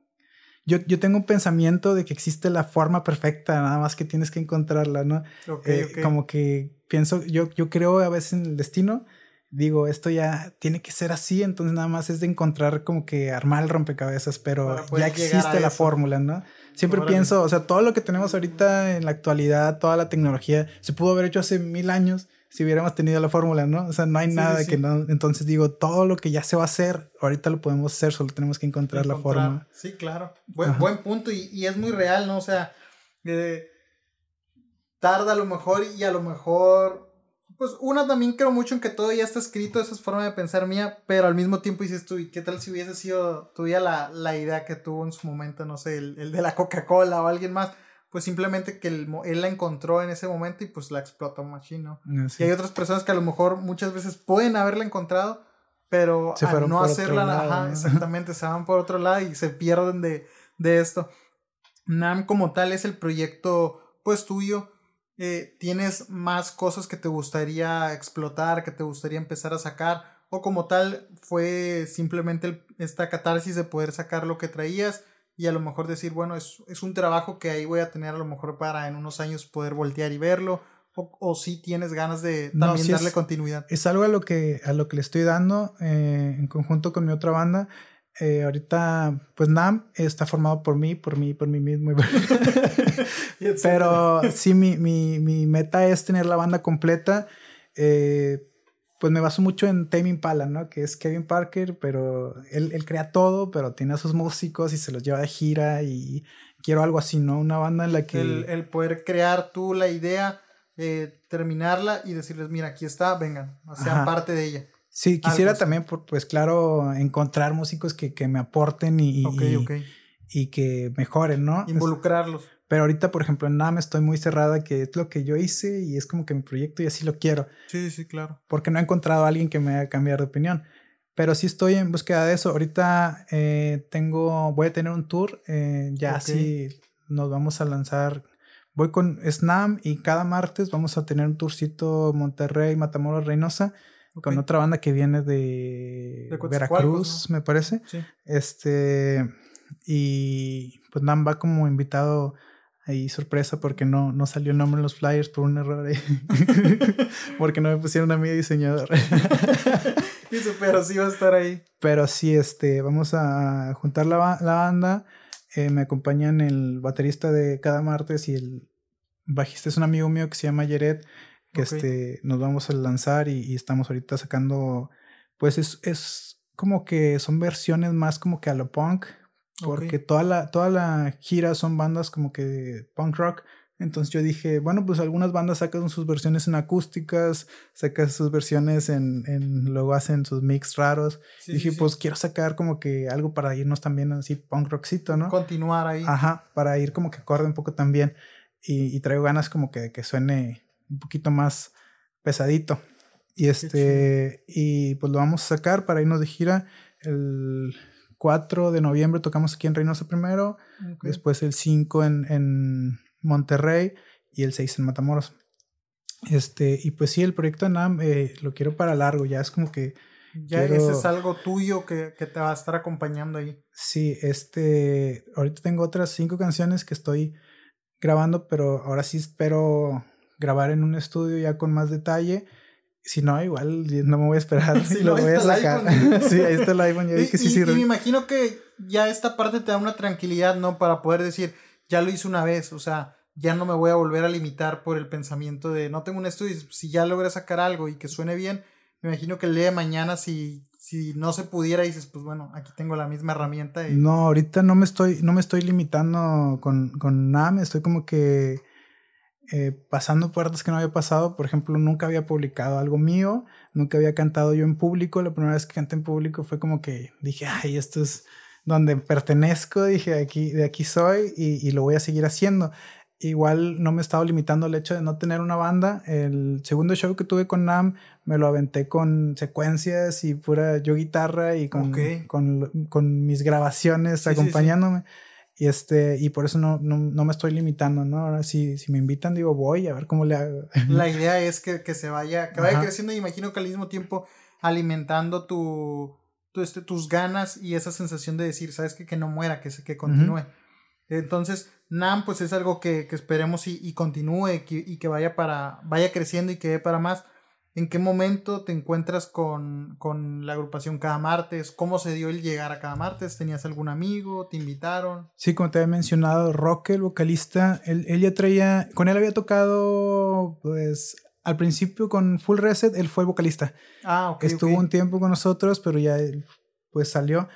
Yo, yo tengo un pensamiento de que existe la forma perfecta, nada más que tienes que encontrarla, ¿no? Eh, como que pienso, yo, yo creo a veces en el destino, digo, esto ya tiene que ser así, entonces nada más es de encontrar como que armar el rompecabezas, pero ya existe la fórmula, ¿no? Siempre pienso, o sea, todo lo que tenemos ahorita en la actualidad, toda la tecnología, se pudo haber hecho hace mil años si hubiéramos tenido la fórmula, ¿no? O sea, no hay nada que no. Entonces digo, todo lo que ya se va a hacer, ahorita lo podemos hacer, solo tenemos que encontrar, la forma. Sí, claro. Buen, buen punto y, y, es muy real, ¿no? O sea, eh, tarda a lo mejor y a lo mejor. Pues una también creo mucho en que todo ya está escrito, esa es forma de pensar mía, pero al mismo tiempo dices tú, ¿y qué tal si hubiese sido tuya la, la idea que tuvo en su momento, no sé, el, el de la Coca-Cola o alguien más? Pues simplemente que él, la encontró en ese momento y pues la explotó machine, ¿no? Ah, y hay otras personas que a lo mejor muchas veces pueden haberla encontrado, pero al no hacerla, exactamente, se van por otro lado y se pierden de, de esto. NAM como tal es el proyecto pues tuyo. Eh, ¿Tienes más cosas que te gustaría explotar, que te gustaría empezar a sacar? ¿O como tal fue simplemente esta catarsis de poder sacar lo que traías? Y a lo mejor decir, bueno, es, es, un trabajo que ahí voy a tener a lo mejor para en unos años poder voltear y verlo, o, o si tienes ganas de también darle continuidad. Es algo a lo que, a lo que le estoy dando eh, en conjunto con mi otra banda. Eh, ahorita, pues NAM está formado por mí, por mí, por mí mismo. Pero sí, mi, mi, mi, meta es tener la banda completa. Eh, pues me baso mucho en Tame Impala, ¿no? Que es Kevin Parker, pero él, él, crea todo, pero tiene a sus músicos y se los lleva de gira y quiero algo así, ¿no? Una banda en la que... El, poder crear tú la idea, eh, terminarla y decirles, mira, aquí está, vengan, sean parte de ella. Sí, quisiera también, pues claro, encontrar músicos que, que me aporten y, y, que mejoren, ¿no? Involucrarlos. Pero ahorita, por ejemplo, en NAM estoy muy cerrada que es lo que yo hice y es como que mi proyecto y así lo quiero. Sí, sí, claro. Porque no he encontrado a alguien que me haga cambiar de opinión. Pero sí estoy en búsqueda de eso. Ahorita eh, tengo, voy a tener un tour. Eh, ya así nos vamos a lanzar. Voy con SNAM y cada martes vamos a tener un tourcito Monterrey, Matamoros, Reynosa. Con otra banda que viene de, Veracruz, me parece. Sí. Este. Y pues NAM va como invitado ahí sorpresa porque no, no salió el nombre en los flyers por un error ahí. porque no me pusieron a mí diseñador. pero sí va a estar ahí. Pero sí, este, vamos a juntar la, la banda. Eh, me acompañan el baterista de cada martes y el bajista es un amigo mío que se llama Jared. Que este, nos vamos a lanzar y, estamos ahorita sacando. Pues es, es como que son versiones más como que a lo punk porque toda, la, toda la gira son bandas como que punk rock. Entonces yo dije, bueno, pues algunas bandas sacan sus versiones en acústicas, sacan sus versiones en, en luego hacen sus mix raros. dije, pues quiero sacar como que algo para irnos también así punk rockcito, ¿no? Continuar ahí. Ajá, para ir como que acorde un poco también. Y, y traigo ganas como que, que suene un poquito más pesadito. Y este, y pues lo vamos a sacar para irnos de gira el 4 de noviembre tocamos aquí en Reynosa primero, después el 5 en, en, Monterrey y el 6 en Matamoros. Este, y pues sí, el proyecto NAM eh, lo quiero para largo, ya es como que... Ya ese es algo tuyo que, que, te va a estar acompañando ahí. Sí, este, ahorita tengo otras cinco canciones que estoy grabando, pero ahora sí espero grabar en un estudio ya con más detalle. Si no, igual no me voy a esperar si lo voy a sacar. sí, ahí está el iPhone, ya vi que sí sirve. Y me imagino que ya esta parte te da una tranquilidad, ¿no? Para poder decir, ya lo hice una vez, o sea, ya no me voy a volver a limitar por el pensamiento de no tengo un estudio, si ya logré sacar algo y que suene bien, me imagino que el día de mañana si, si no se pudiera dices, pues bueno, aquí tengo la misma herramienta. No, ahorita no me estoy, no me estoy limitando con, con nada, me estoy como que eh, pasando puertas que no había pasado. Por ejemplo, nunca había publicado algo mío, nunca había cantado yo en público. La primera vez que canté en público fue como que dije, ay, esto es donde pertenezco, dije, aquí, de aquí soy y, y lo voy a seguir haciendo. Igual no me estaba limitando el hecho de no tener una banda. El segundo show que tuve con Nam me lo aventé con secuencias y pura yo guitarra y con, con, con, mis grabaciones acompañándome. Y este, y por eso no, no, no, me estoy limitando, ¿no? Ahora si, si me invitan, digo, voy a ver cómo le hago. La idea es que, que se vaya, que vaya creciendo y imagino que al mismo tiempo alimentando tu, tu este, tus ganas y esa sensación de decir, sabes que, que no muera, que, que continúe. Entonces, NAM, pues es algo que, que esperemos y, y continúe y que vaya para, vaya creciendo y que dé para más. ¿En qué momento te encuentras con, con, la agrupación cada martes? ¿Cómo se dio el llegar a cada martes? ¿Tenías algún amigo? ¿Te invitaron? Sí, como te había mencionado, Roque, el vocalista, él, él, ya traía, con él había tocado, pues, al principio con Full Reset, él fue el vocalista. Ah, ok. Estuvo un tiempo con nosotros, pero ya, pues, salió.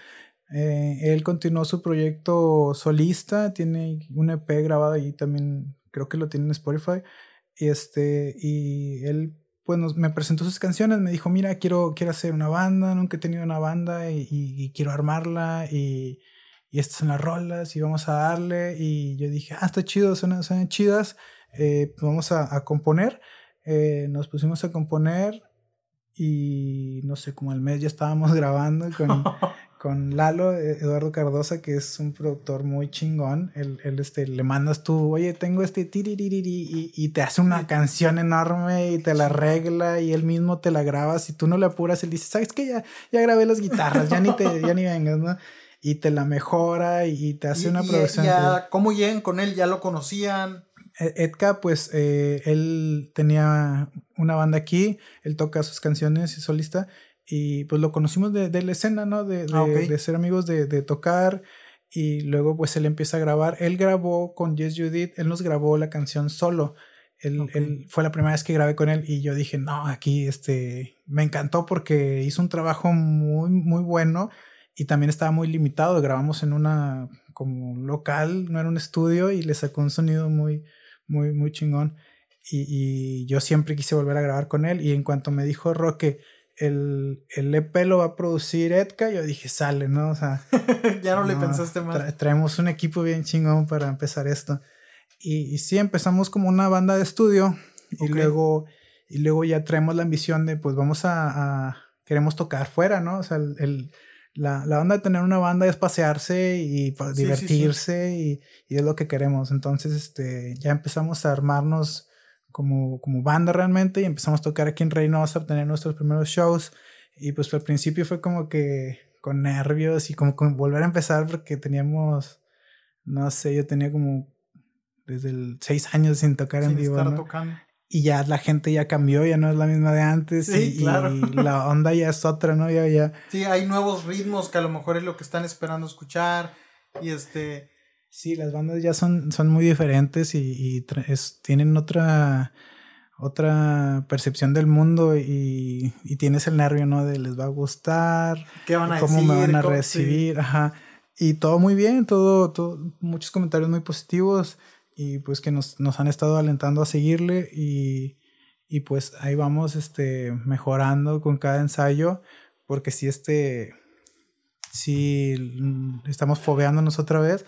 Eh, él continuó su proyecto solista, tiene un EP grabado ahí también, creo que lo tiene en Spotify. Y este, y él pues me presentó sus canciones, me dijo, mira, quiero, quiero hacer una banda, nunca he tenido una banda y, quiero armarla y, estas son las rolas y vamos a darle. Y yo dije, ah, está chido, son, son chidas, eh, pues vamos a, componer. Eh, nos pusimos a componer y no sé, como al mes ya estábamos grabando con, con Lalo, eh, Eduardo Cardosa, que es un productor muy chingón. Él, él este, le mandas tú, oye, tengo este y, y te hace una canción enorme y te la arregla y él mismo te la graba. Si tú no le apuras, él dice, ¿sabes qué? Ya, ya grabé las guitarras, ya ni, te, ya ni vengas, ¿no? Y te la mejora y, te hace una producción. Ya, ¿Cómo llegan con él? ¿Ya lo conocían? E, Edka, pues eh, él tenía una banda aquí, él toca sus canciones y solista y pues lo conocimos de, de la escena, ¿no? De, de, ah, de ser amigos, de, de, tocar. Y luego pues él empieza a grabar. Él grabó con Yes Judith, él nos grabó la canción solo. Él, él, fue la primera vez que grabé con él y yo dije, no, aquí este, me encantó porque hizo un trabajo muy, muy bueno y también estaba muy limitado. Grabamos en una como local, no era un estudio y le sacó un sonido muy, muy, muy chingón. Y, y yo siempre quise volver a grabar con él y en cuanto me dijo Roque, el, el EP lo va a producir Edka, yo dije, sale, ¿no? O sea, ya no, le pensaste más. traemos un equipo bien chingón para empezar esto. Y, y sí, empezamos como una banda de estudio y luego y luego ya traemos la ambición de, pues vamos a, a queremos tocar fuera, ¿no? O sea, el, la, la, onda de tener una banda es pasearse y pues, divertirse Y, y, es lo que queremos. Entonces, este, ya empezamos a armarnos como, como banda realmente y empezamos a tocar aquí en Reynosa, a tener nuestros primeros shows y pues al principio fue como que con nervios y como con volver a empezar porque teníamos, no sé, yo tenía como desde el seis años sin tocar en vivo. Y ya la gente ya cambió, ya no es la misma de antes y, la onda ya es otra, ¿no? Ya, ya. Sí, hay nuevos ritmos que a lo mejor es lo que están esperando escuchar y este Sí, las bandas ya son, son muy diferentes y, tienen otra, otra percepción del mundo y, tienes el nervio, ¿no? De les va a gustar, ¿Qué van a cómo me van a recibir, ajá. Y todo muy bien, todo, todo, muchos comentarios muy positivos y pues que nos, nos han estado alentando a seguirle y, y pues ahí vamos este, mejorando con cada ensayo porque si este, si estamos fobeándonos otra vez,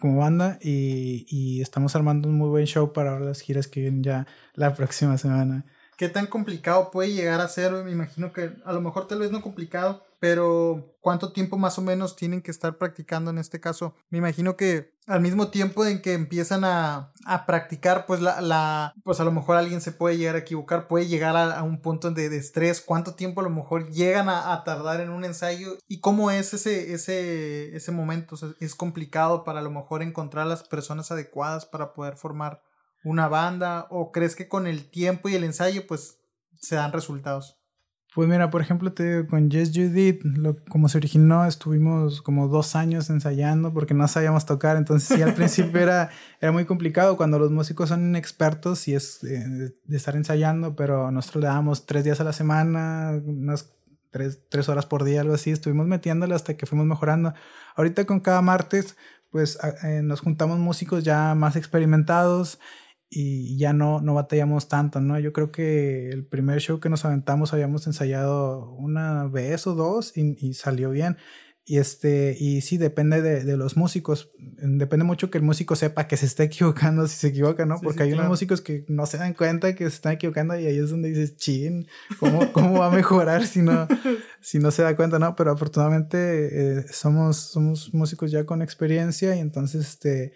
como banda y, y, estamos armando un muy buen show para las giras que vienen ya la próxima semana. ¿Qué tan complicado puede llegar a ser? Me imagino que a lo mejor tal vez no complicado, pero ¿cuánto tiempo más o menos tienen que estar practicando en este caso? Me imagino que al mismo tiempo en que empiezan a, a practicar, pues la, la, pues a lo mejor alguien se puede llegar a equivocar, puede llegar a, un punto de, estrés, cuánto tiempo a lo mejor llegan a, a, tardar en un ensayo y cómo es ese, ese, ese momento, es complicado para a lo mejor encontrar las personas adecuadas para poder formar una banda o crees que con el tiempo y el ensayo pues se dan resultados? Pues mira, por ejemplo, te digo, con Yes You Did, lo, como se originó, estuvimos como dos años ensayando porque no sabíamos tocar, entonces sí, al principio era, era muy complicado cuando los músicos son inexpertos y es eh, de estar ensayando, pero nosotros le dábamos tres días a la semana, unas tres, tres horas por día, algo así, estuvimos metiéndole hasta que fuimos mejorando. Ahorita con cada martes, pues eh, nos juntamos músicos ya más experimentados y ya no, no batallamos tanto, ¿no? Yo creo que el primer show que nos aventamos habíamos ensayado una vez o dos y, y salió bien. Y este, y sí, depende de, de, los músicos. Depende mucho que el músico sepa que se está equivocando si se equivoca, ¿no? Porque hay unos músicos que no se dan cuenta que se están equivocando y ahí es donde dices, chin, ¿cómo, cómo va a mejorar si no, si no se da cuenta, no? Pero afortunadamente eh, somos, somos músicos ya con experiencia y entonces, este,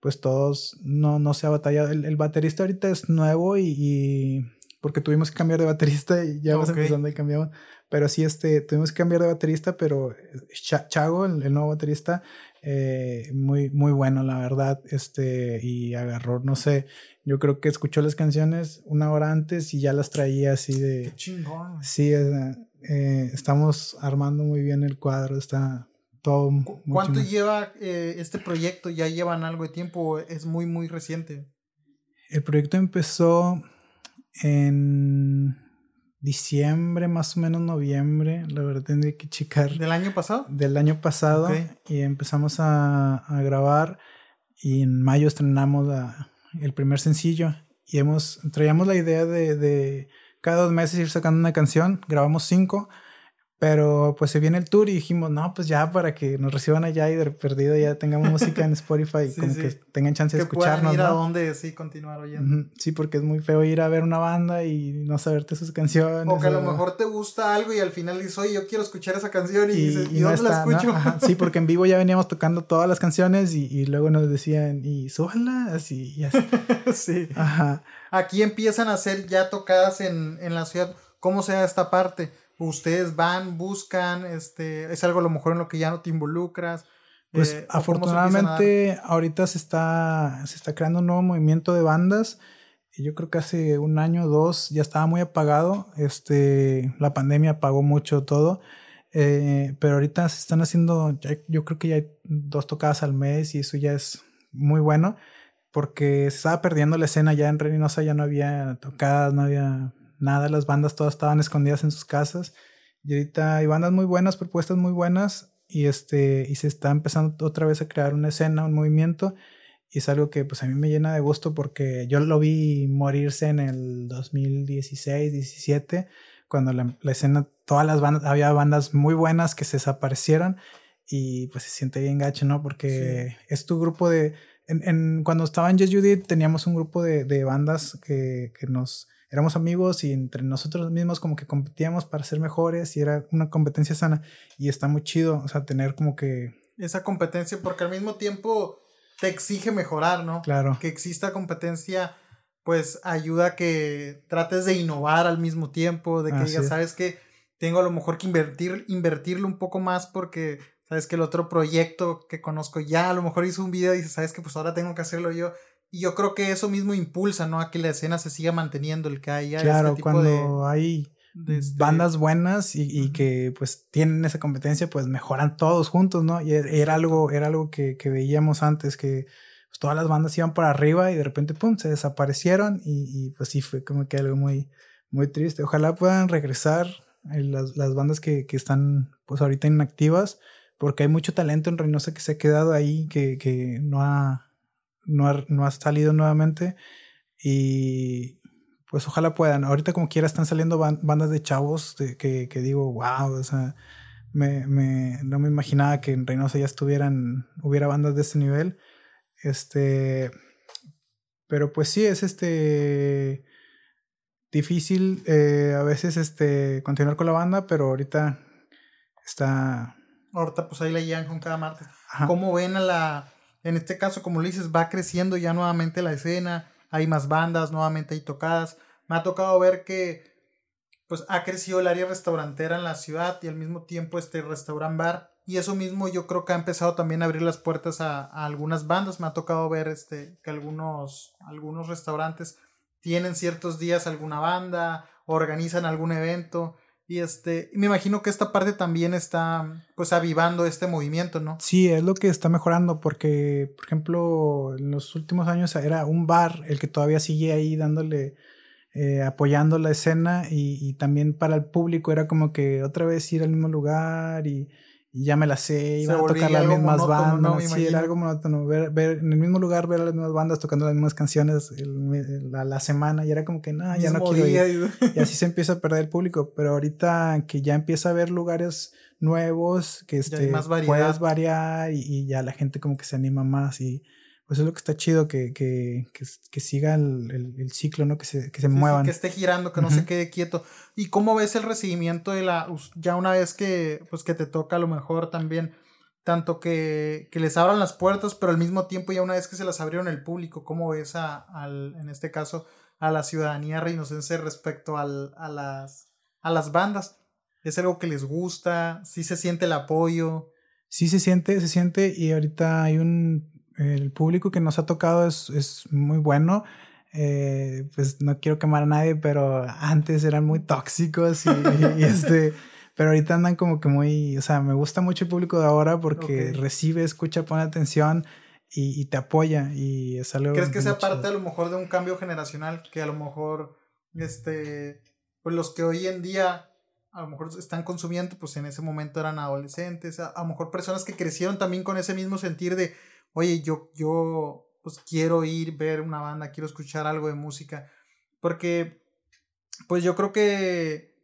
pues todos no, no se ha batallado. El, baterista ahorita es nuevo y, porque tuvimos que cambiar de baterista y ya vamos empezando y cambiamos. Pero sí, este, tuvimos que cambiar de baterista, pero Chago, el, nuevo baterista, eh, muy, muy bueno, la verdad. Este, y agarró, no sé, yo creo que escuchó las canciones una hora antes y ya las traía así de. chingón. Sí, eh, estamos armando muy bien el cuadro, está, ¿Cuánto lleva eh, este proyecto? ¿Ya llevan algo de tiempo? ¿Es muy, muy reciente? El proyecto empezó en diciembre, más o menos noviembre. La verdad tendría que checar. ¿Del año pasado? Del año pasado. Y empezamos a, grabar. Y en mayo estrenamos el primer sencillo. Y hemos, traíamos la idea de, de cada dos meses ir sacando una canción. Grabamos cinco pero pues se viene el tour y dijimos, no, pues ya para que nos reciban allá y de perdido ya tengamos música en Spotify y como que tengan chance de escucharnos. ir a dónde sí continuar oyendo. Sí, porque es muy feo ir a ver una banda y no saberte sus canciones. O que a lo mejor te gusta algo y al final dices, oye, yo quiero escuchar esa canción y, dices, ¿y, dónde la escucho? Sí, porque en vivo ya veníamos tocando todas las canciones y, y luego nos decían, y súbala, así y así. sí. Ajá. Aquí empiezan a ser ya tocadas en, en la ciudad. ¿Cómo sea esta parte? Ustedes van, buscan, este, es algo a lo mejor en lo que ya no te involucras. Pues eh, afortunadamente ahorita se está, se está creando un nuevo movimiento de bandas. Yo creo que hace un año o dos ya estaba muy apagado. Este, la pandemia apagó mucho todo. Eh, pero ahorita se están haciendo, yo creo que ya hay dos tocadas al mes y eso ya es muy bueno. Porque se estaba perdiendo la escena ya en Reynosa, ya no había tocadas, no había nada, las bandas todas estaban escondidas en sus casas. Y ahorita hay bandas muy buenas, propuestas muy buenas, y, este, y se está empezando otra vez a crear una escena, un movimiento, y es algo que pues a mí me llena de gusto porque yo lo vi morirse en el 2016, 17, cuando la, escena, todas las bandas, había bandas muy buenas que se desaparecieron y pues se siente bien gacho, ¿no? Porque es tu grupo de... En, en, cuando estaba en Just Judith teníamos un grupo de, de bandas que, que nos éramos amigos y entre nosotros mismos como que competíamos para ser mejores y era una competencia sana y está muy chido, o sea, tener como que... Esa competencia porque al mismo tiempo te exige mejorar, ¿no? Claro. Que exista competencia pues ayuda a que trates de innovar al mismo tiempo, de que digas, sabes que tengo a lo mejor que invertir, invertirlo un poco más porque sabes que el otro proyecto que conozco ya a lo mejor hizo un video y dices, sabes que pues ahora tengo que hacerlo yo y yo creo que eso mismo impulsa, ¿no? A que la escena se siga manteniendo, el que haya claro, este cuando hay este bandas buenas y, y, que pues tienen esa competencia, pues mejoran todos juntos, ¿no? Y e, era algo, era algo que, que veíamos antes, que pues, todas las bandas iban para arriba y de repente, pum, se desaparecieron y, y pues sí, fue como que algo muy, muy triste. Ojalá puedan regresar eh, las, las bandas que, que están pues ahorita inactivas, porque hay mucho talento en Reynosa que se ha quedado ahí, que, que no ha no ha, no ha salido nuevamente y pues ojalá puedan. Ahorita como quiera están saliendo bandas de chavos de, que, que, digo, wow, o sea, me, me, no me imaginaba que en Reynosa ya estuvieran, hubiera bandas de este nivel. Este, pero pues sí, es este difícil eh, a veces este continuar con la banda, pero ahorita está... Ahorita pues ahí la llevan con cada martes. ¿Cómo ven a la... En este caso, como le dices, va creciendo ya nuevamente la escena, hay más bandas, nuevamente hay tocadas. Me ha tocado ver que pues ha crecido el área restaurantera en la ciudad y al mismo tiempo este restaurant bar. Y eso mismo yo creo que ha empezado también a abrir las puertas a, algunas bandas. Me ha tocado ver este que algunos algunos restaurantes tienen ciertos días alguna banda organizan algún evento y este me imagino que esta parte también está pues avivando este movimiento no sí es lo que está mejorando porque por ejemplo en los últimos años era un bar el que todavía sigue ahí dándole eh, apoyando la escena y, también para el público era como que otra vez ir al mismo lugar y, ya me la sé, iba a tocar las mismas bandas, sí, era algo monótono, ver, ver, en el mismo lugar ver a las mismas bandas tocando las mismas canciones la, la, semana y era como que no, ya no quiero ir. y así se empieza a perder el público, pero ahorita que ya empieza a ver lugares nuevos, que este, puedas variar y, y, ya la gente como que se anima más y pues es lo que está chido, que, que, que, siga el, el, ciclo, ¿no? Que se, que se muevan. que esté girando, que no se quede quieto. ¿Y cómo ves el recibimiento de la, ya una vez que, pues que te toca a lo mejor también, tanto que, que les abran las puertas, pero al mismo tiempo ya una vez que se las abrieron el público, ¿cómo ves a, al, en este caso, a la ciudadanía reinocense respecto al, a, las, a las bandas? ¿Es algo que les gusta? ¿Sí se siente el apoyo? Sí se siente, se siente y ahorita hay un el público que nos ha tocado es, es muy bueno. Eh, pues no quiero quemar a nadie, pero antes eran muy tóxicos y, este, pero ahorita andan como que muy, o sea, me gusta mucho el público de ahora porque recibe, escucha, pone atención y, y, te apoya y es algo. ¿Crees que sea parte a lo mejor de un cambio generacional que a lo mejor, este, pues los que hoy en día a lo mejor están consumiendo, pues en ese momento eran adolescentes, a, a lo mejor personas que crecieron también con ese mismo sentir de oye, yo, yo pues quiero ir, ver una banda, quiero escuchar algo de música, porque pues yo creo que,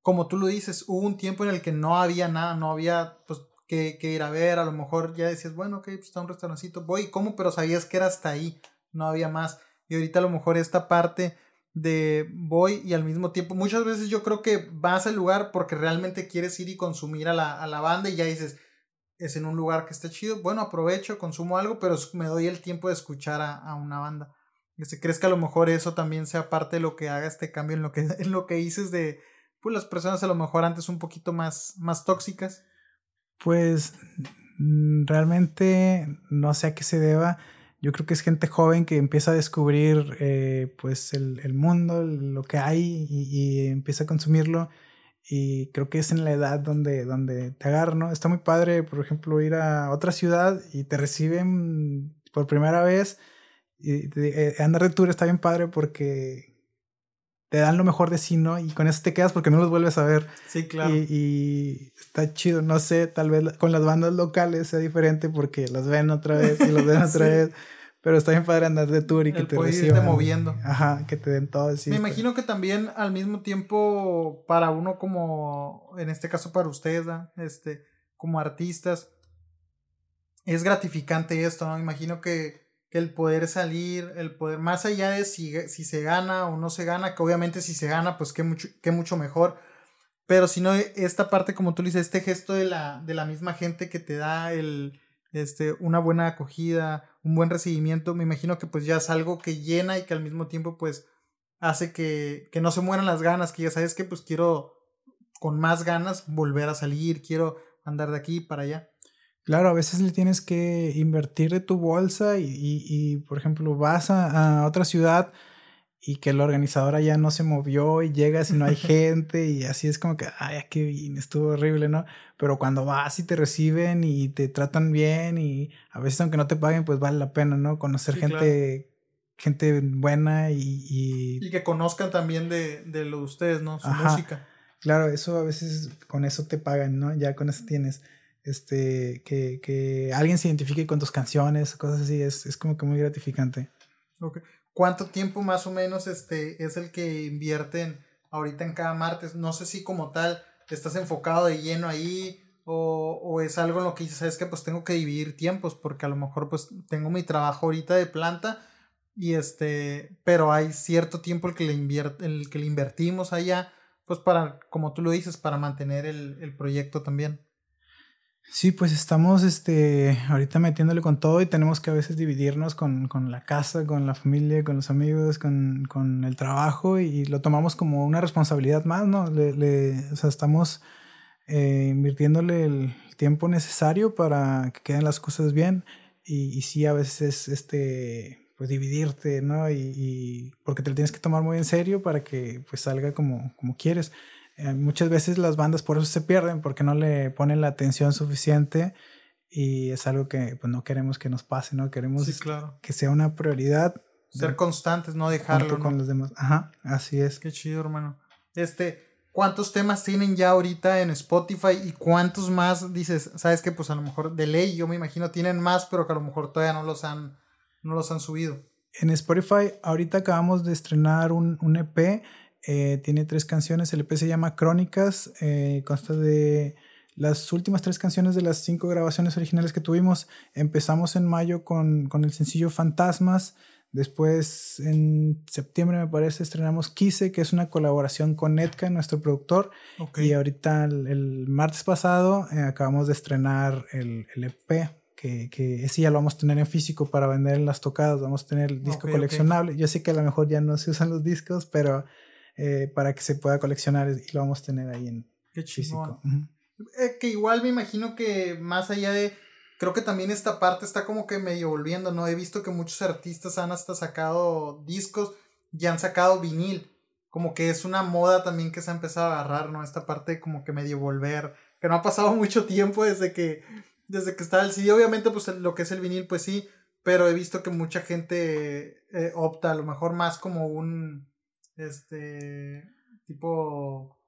como tú lo dices, hubo un tiempo en el que no había nada, no había pues que, que ir a ver, a lo mejor ya decías, bueno, ok, pues está un restaurancito, voy, ¿cómo? Pero sabías que era hasta ahí, no había más. Y ahorita a lo mejor esta parte de voy y al mismo tiempo, muchas veces yo creo que vas al lugar porque realmente quieres ir y consumir a la, a la banda y ya dices, es en un lugar que está chido, bueno, aprovecho, consumo algo, pero me doy el tiempo de escuchar a, una banda. Este, ¿Crees que a lo mejor eso también sea parte de lo que haga este cambio en lo que, en lo que dices de pues, las personas a lo mejor antes un poquito más, más tóxicas? Pues mm, realmente no sé a qué se deba. Yo creo que es gente joven que empieza a descubrir eh, pues el, el, mundo, lo que hay y, y empieza a consumirlo y creo que es en la edad donde, donde te agarran, ¿no? Está muy padre, por ejemplo, ir a otra ciudad y te reciben por primera vez y eh, andar de tour está bien padre porque te dan lo mejor de sí, ¿no? Y con eso te quedas porque no los vuelves a ver. Sí, claro. Y, y, está chido, no sé, tal vez con las bandas locales sea diferente porque las ven otra vez y los ven otra vez. Pero está bien padre andar de tour y que te reciban. moviendo. Ajá, que te den todo. Me imagino que también al mismo tiempo para uno como, en este caso para ustedes, este, como artistas, es gratificante esto, ¿no? Imagino que, que, el poder salir, el poder, más allá de si, si se gana o no se gana, que obviamente si se gana, pues qué mucho, qué mucho mejor. Pero si no, esta parte, como tú dices, este gesto de la, de la misma gente que te da el, este, una buena acogida, un buen recibimiento, me imagino que pues ya es algo que llena y que al mismo tiempo pues hace que, que no se mueran las ganas, que ya sabes que pues quiero con más ganas volver a salir, quiero andar de aquí para allá. Claro, a veces le tienes que invertir de tu bolsa y, y, y por ejemplo, vas a, a, otra ciudad y que la organizadora ya no se movió y llegas y no hay gente y así es como que, ay, qué bien, estuvo horrible, ¿no? Pero cuando vas y te reciben y te tratan bien y a veces aunque no te paguen, pues vale la pena, ¿no? Conocer gente, gente buena y, y, que conozcan también de, de lo de ustedes, ¿no? Su música. Claro, eso a veces con eso te pagan, ¿no? Ya con eso tienes. Este, que, que alguien se identifique con tus canciones, cosas así, es, es como que muy gratificante. Okay. ¿Cuánto tiempo más o menos este, es el que invierten ahorita en cada martes? No sé si como tal estás enfocado de lleno ahí o, o es algo en lo que dices, sabes que pues tengo que dividir tiempos porque a lo mejor pues tengo mi trabajo ahorita de planta y este, pero hay cierto tiempo el que le, invierte, el que le invertimos allá pues para, como tú lo dices, para mantener el, el proyecto también. Sí, pues estamos este, ahorita metiéndole con todo y tenemos que a veces dividirnos con, con la casa, con la familia, con los amigos, con, con el trabajo y, lo tomamos como una responsabilidad más, ¿no? Le, le, o sea, estamos eh, invirtiéndole el tiempo necesario para que queden las cosas bien y, y sí, a veces este, pues dividirte, ¿no? Y, y, porque te lo tienes que tomar muy en serio para que pues salga como, como quieres. Eh, muchas veces las bandas por eso se pierden, porque no le ponen la atención suficiente y es algo que pues, no queremos que nos pase, ¿no? Queremos que sea una prioridad. Ser constantes, no dejarlo. Con los demás. Ajá, así es. Qué chido, hermano. Este, ¿cuántos temas tienen ya ahorita en Spotify y cuántos más dices? Sabes que pues a lo mejor de ley, yo me imagino tienen más, pero que a lo mejor todavía no los han, no los han subido. En Spotify, ahorita acabamos de estrenar un, un EP eh, tiene tres canciones, el EP se llama Crónicas, eh, consta de las últimas tres canciones de las cinco grabaciones originales que tuvimos. Empezamos en mayo con, con el sencillo Fantasmas, después en septiembre me parece estrenamos Kise, que es una colaboración con Netka, nuestro productor, y ahorita el, martes pasado eh, acabamos de estrenar el, el EP. Que, que, ese ya lo vamos a tener en físico para vender en las tocadas, vamos a tener el disco coleccionable. Yo sé que a lo mejor ya no se usan los discos, pero eh, para que se pueda coleccionar y lo vamos a tener ahí en Qué físico. Eh, que igual me imagino que más allá de creo que también esta parte está como que medio volviendo, ¿no? He visto que muchos artistas han hasta sacado discos y han sacado vinil. Como que es una moda también que se ha empezado a agarrar, ¿no? Esta parte como que medio volver. Que no ha pasado mucho tiempo desde que, desde que está el CD. Obviamente, pues lo que es el vinil, pues sí. Pero he visto que mucha gente eh, opta a lo mejor más como un este, tipo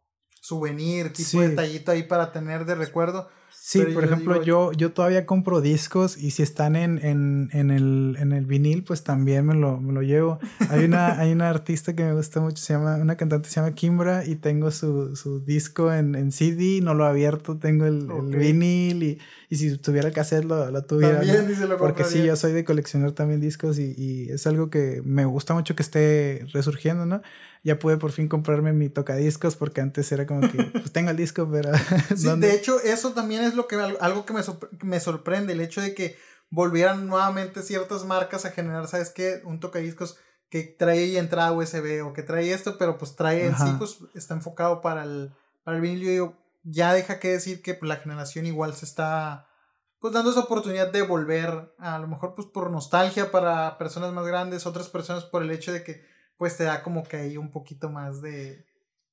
souvenir, tipo detallito ahí para tener de recuerdo. Sí, por ejemplo, yo, yo todavía compro discos y si están en, en, en, el, en el vinil, pues también me lo, me lo llevo. Hay una, hay una artista que me gusta mucho, se llama, una cantante se llama Kimbra y tengo su, su disco en, en CD, no lo he abierto, tengo el, el vinil y, y, si tuviera que hacerlo, lo tuviera. También, ¿no? Porque sí, yo soy de coleccionar también discos y, y es algo que me gusta mucho que esté resurgiendo, ¿no? ya pude por fin comprarme mi tocadiscos porque antes era como que pues tengo el disco, pero... sí, de hecho eso también es lo que algo que me, me sorprende, el hecho de que volvieran nuevamente ciertas marcas a generar, ¿sabes qué? Un tocadiscos que trae entrada USB o que trae esto, pero pues trae en sí, pues está enfocado para el, para el vinil. Yo digo, ya deja que decir que pues, la generación igual se está pues dando esa oportunidad de volver, a lo mejor pues por nostalgia para personas más grandes, otras personas por el hecho de que pues te da como que hay un poquito más de,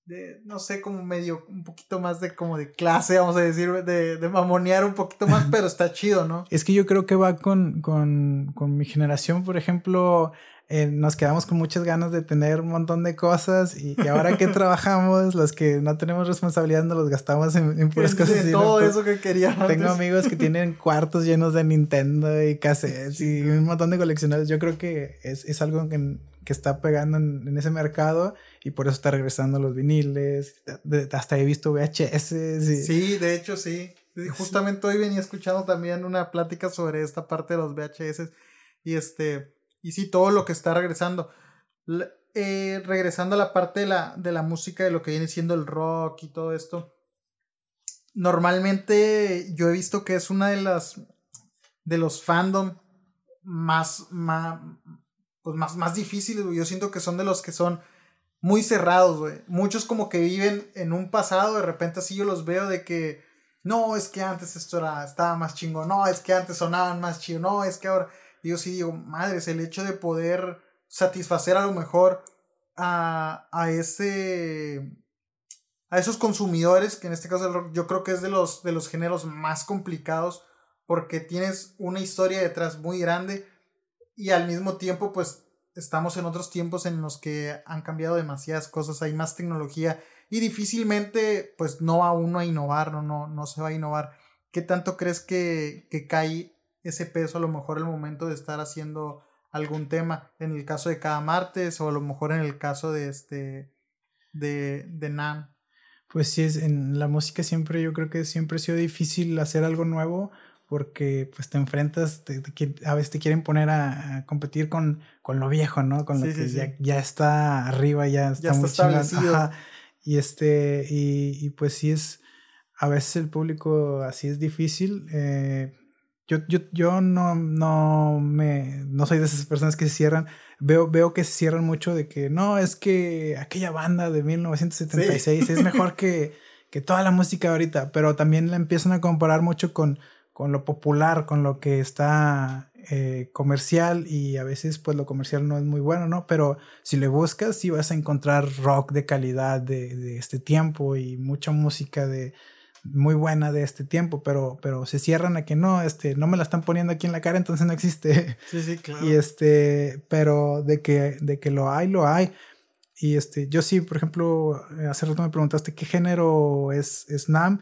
de, no sé, como medio, un poquito más de como de clase, vamos a decir, de, de mamonear un poquito más, pero está chido, ¿no? Es que yo creo que va con, con, con mi generación, por ejemplo, eh, nos quedamos con muchas ganas de tener un montón de cosas y, ahora que trabajamos, los que no tenemos responsabilidad nos los gastamos en, en puras cosas. De todo eso que queríamos. Tengo amigos que tienen cuartos llenos de Nintendo y cassettes y un montón de coleccionables. Yo creo que es, es algo que que está pegando en, ese mercado y por eso está regresando los viniles. hasta he visto VHS. Y... Sí, de hecho sí. Justamente hoy venía escuchando también una plática sobre esta parte de los VHS y este y sí todo lo que está regresando. Eh, regresando a la parte de la, de la música de lo que viene siendo el rock y todo esto. Normalmente yo he visto que es una de las de los fandom más, más, pues más, más difíciles, Yo siento que son de los que son muy cerrados. Muchos como que viven en un pasado, de repente así yo los veo de que, no, es que antes esto era, estaba más chingo, no, es que antes sonaban más chido, no, es que ahora, yo sí digo, madres, el hecho de poder satisfacer a lo mejor a, a ese, a esos consumidores, que en este caso yo creo que es de los, de los géneros más complicados, porque tienes una historia detrás muy grande, y al mismo tiempo pues estamos en otros tiempos en los que han cambiado demasiadas cosas, hay más tecnología y difícilmente pues no va uno a innovar, no, no, no se va a innovar. ¿Qué tanto crees que, que cae ese peso a lo mejor el momento de estar haciendo algún tema? En el caso de cada martes o a lo mejor en el caso de este de, de NAM. Pues sí, es, en la música siempre yo creo que siempre ha sido difícil hacer algo nuevo porque pues te enfrentas, a veces te quieren poner a, competir con, con, lo viejo, ¿no? Con lo que Ya, ya, está arriba, ya está, muy establecido. Y este, y, pues sí es, a veces el público así es difícil. Eh, yo, yo, yo no, no me, no soy de esas personas que se cierran. Veo, veo que se cierran mucho de que no, es que aquella banda de 1976 es mejor que, que toda la música ahorita, pero también la empiezan a comparar mucho con, con lo popular, con lo que está eh, comercial y a veces pues lo comercial no es muy bueno, ¿no? Pero si le buscas sí vas a encontrar rock de calidad de, de este tiempo y mucha música de muy buena de este tiempo, pero, pero se cierran a que no, este, no me la están poniendo aquí en la cara, entonces no existe. Sí, sí, claro. Y este, pero de que, de que lo hay, lo hay. Y este, yo sí, por ejemplo, hace rato me preguntaste qué género es, es NAM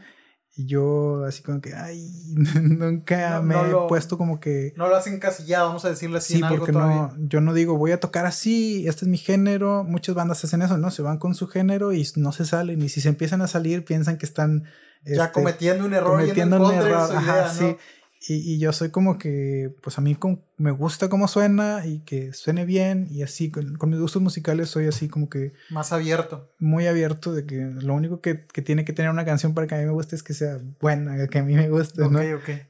y yo así como que, ay, nunca me he puesto como que... No lo has encasillado, vamos a decirle así. Sí, porque no, yo no digo, voy a tocar así, este es mi género. Muchas bandas hacen eso, ¿no? Se van con su género y no se salen. Y si se empiezan a salir, piensan que están... Ya este, cometiendo un error. Cometiendo un error, ajá, sí. Y, yo soy como que, pues a mí me gusta cómo suena y que suene bien y así, con, mis gustos musicales soy así como que... Más abierto. Muy abierto de que lo único que, tiene que tener una canción para que a mí me guste es que sea buena, que a mí me guste, ¿no?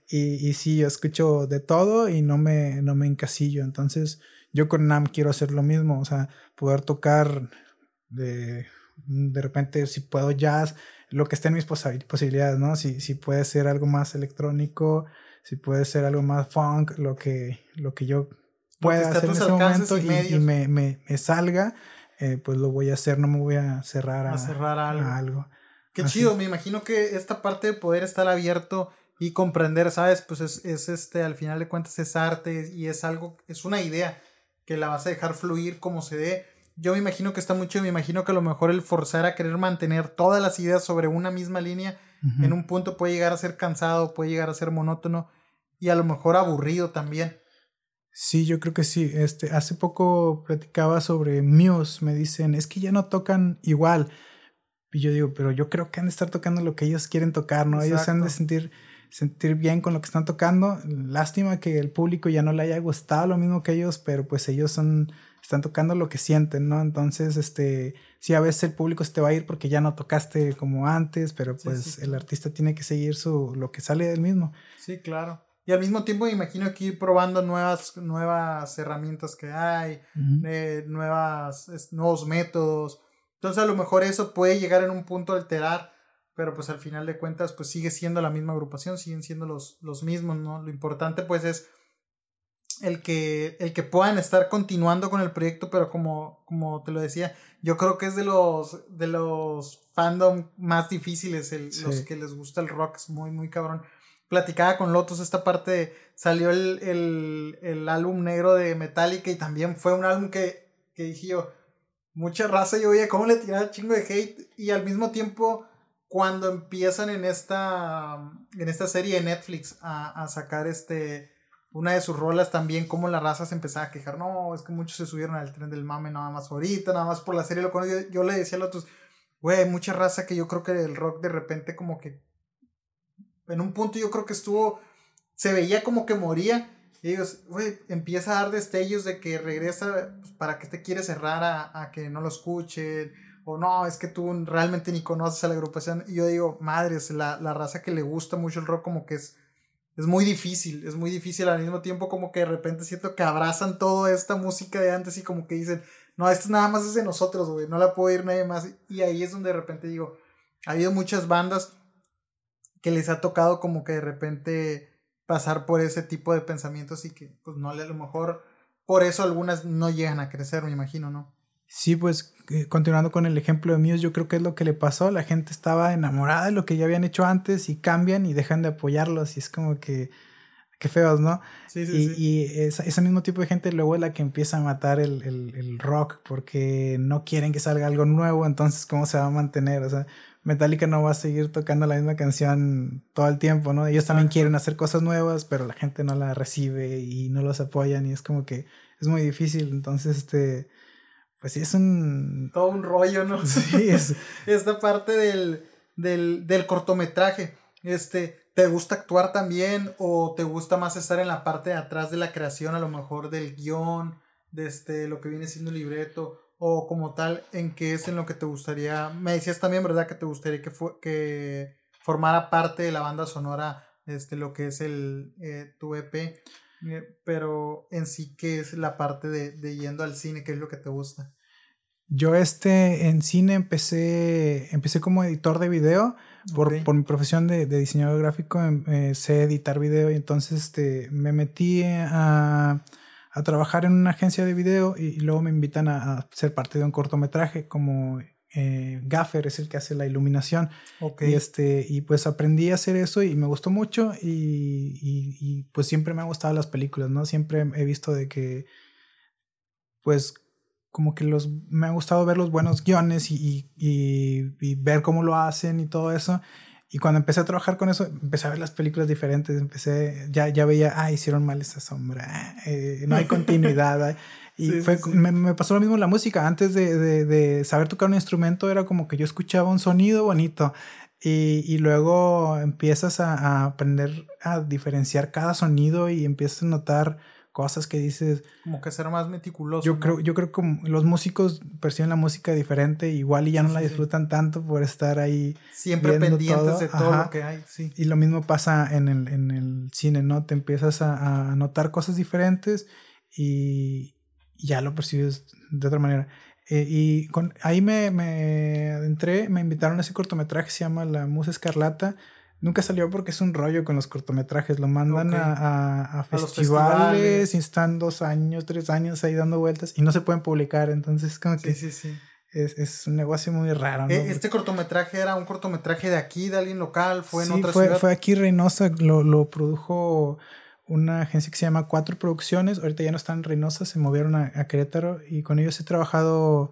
Y, y sí, yo escucho de todo y no me, no me encasillo. Entonces yo con NAM quiero hacer lo mismo, o sea, poder tocar de, de repente si puedo jazz, lo que esté en mis posibilidades, ¿no? Si, si puede ser algo más electrónico si puede ser algo más funk, lo que, lo que yo pueda hacer en ese momento y, me, me, me, salga, eh, pues lo voy a hacer, no me voy a cerrar a, cerrar algo. Qué chido, me imagino que esta parte de poder estar abierto y comprender, ¿sabes? Pues es, es, este, al final de cuentas es arte y es algo, es una idea que la vas a dejar fluir como se dé. Yo me imagino que está mucho, me imagino que a lo mejor el forzar a querer mantener todas las ideas sobre una misma línea en un punto puede llegar a ser cansado, puede llegar a ser monótono y a lo mejor aburrido también. Sí, yo creo que sí. Este, hace poco platicaba sobre Muse, me dicen, es que ya no tocan igual. Y yo digo, pero yo creo que han de estar tocando lo que ellos quieren tocar, ¿no? Ellos han de sentir, sentir bien con lo que están tocando. Lástima que el público ya no le haya gustado lo mismo que ellos, pero pues ellos son, están tocando lo que sienten, ¿no? Entonces, este, sí, a veces el público se te va a ir porque ya no tocaste como antes, pero pues el artista tiene que seguir su, lo que sale del mismo. Sí, claro. Y al mismo tiempo me imagino que ir probando nuevas, nuevas herramientas que hay, eh, nuevas, nuevos métodos. Entonces a lo mejor eso puede llegar en un punto a alterar, pero pues al final de cuentas pues sigue siendo la misma agrupación, siguen siendo los, los mismos, ¿no? Lo importante pues es el que, el que puedan estar continuando con el proyecto, pero como, como te lo decía, yo creo que es de los, de los fandom más difíciles, el, los que les gusta el rock, es muy, muy cabrón. Platicaba con Lotus esta parte, salió el, el, el, álbum negro de Metallica y también fue un álbum que, que dije yo, mucha raza, yo veía cómo le tiraba chingo de hate y al mismo tiempo cuando empiezan en esta, en esta serie de Netflix a, a sacar este, una de sus rolas también, como la raza se empezaba a quejar, no, es que muchos se subieron al tren del mame nada más ahorita, nada más por la serie, lo yo, yo le decía a Lotus, güey, mucha raza que yo creo que el rock de repente como que en un punto yo creo que estuvo, se veía como que moría. Y ellos, güey, empieza a dar destellos de que regresa pues, para que te quiere cerrar a, a, que no lo escuchen. O no, es que tú realmente ni conoces a la agrupación. Y yo digo, madres, la, la raza que le gusta mucho el rock como que es, es muy difícil. Es muy difícil al mismo tiempo como que de repente siento que abrazan toda esta música de antes y como que dicen, no, esto nada más es de nosotros, güey, no la puedo ir nadie más. Y ahí es donde de repente digo, ha habido muchas bandas que les ha tocado como que de repente pasar por ese tipo de pensamientos y que pues no a lo mejor por eso algunas no llegan a crecer, me imagino, ¿no? Sí, pues continuando con el ejemplo de Muse, yo creo que es lo que le pasó, la gente estaba enamorada de lo que ya habían hecho antes y cambian y dejan de apoyarlos y es como que qué feos, ¿no? Sí, sí, y, sí. y ese mismo tipo de gente luego es la que empieza a matar el, el, el, rock porque no quieren que salga algo nuevo, entonces ¿cómo se va a mantener? O sea, Metallica no va a seguir tocando la misma canción todo el tiempo, ¿no? Ellos también quieren hacer cosas nuevas, pero la gente no la recibe y no los apoyan y es como que es muy difícil. Entonces, este, pues sí, es un... Todo un rollo, ¿no? Sí, es... Esta parte del, del, del cortometraje, este, ¿te gusta actuar también o te gusta más estar en la parte de atrás de la creación, a lo mejor del guion, de este, lo que viene siendo el libreto? o como tal, en qué es en lo que te gustaría, me decías también, ¿verdad? Que te gustaría que, fue, que formara parte de la banda sonora, este, lo que es el, eh, tu EP, pero en sí, ¿qué es la parte de, de yendo al cine? ¿Qué es lo que te gusta? Yo este, en cine empecé, empecé como editor de video, por, por mi profesión de, de diseñador gráfico, em, eh, sé editar video y entonces este, me metí a a trabajar en una agencia de video y, luego me invitan a, ser parte de un cortometraje como eh, Gaffer es el que hace la iluminación. Y, este, y pues aprendí a hacer eso y me gustó mucho y, y, pues siempre me han gustado las películas, ¿no? Siempre he visto de que pues como que los, me ha gustado ver los buenos guiones y, y ver cómo lo hacen y todo eso. Y cuando empecé a trabajar con eso, empecé a ver las películas diferentes, empecé, ya, ya veía, ah, hicieron mal esa sombra, eh, no hay continuidad. Y fue, Me, me, pasó lo mismo en la música, antes de, de, de, saber tocar un instrumento era como que yo escuchaba un sonido bonito y, y luego empiezas a, a, aprender a diferenciar cada sonido y empiezas a notar cosas que dices. Como que ser más meticuloso. Yo creo, yo creo que los músicos perciben la música diferente, igual y ya no la disfrutan tanto por estar ahí. Siempre pendientes de todo lo que hay, sí. Y lo mismo pasa en el, en el cine, ¿no? Te empiezas a, a notar cosas diferentes y, ya lo percibes de otra manera. Eh, y con, ahí me, me adentré, me invitaron a ese cortometraje, se llama La Musa Escarlata Nunca salió porque es un rollo con los cortometrajes. Lo mandan a, a, festivales, y están dos años, tres años ahí dando vueltas y no se pueden publicar. Entonces, como que. Sí, sí, Es, es, un negocio muy raro. ¿no? E, ¿Este cortometraje era un cortometraje de aquí, de alguien local? ¿Fue en otra fue, ciudad? fue aquí Reynosa. Lo, lo produjo una agencia que se llama Cuatro Producciones. Ahorita ya no están en Reynosa, se movieron a, a Querétaro y con ellos he trabajado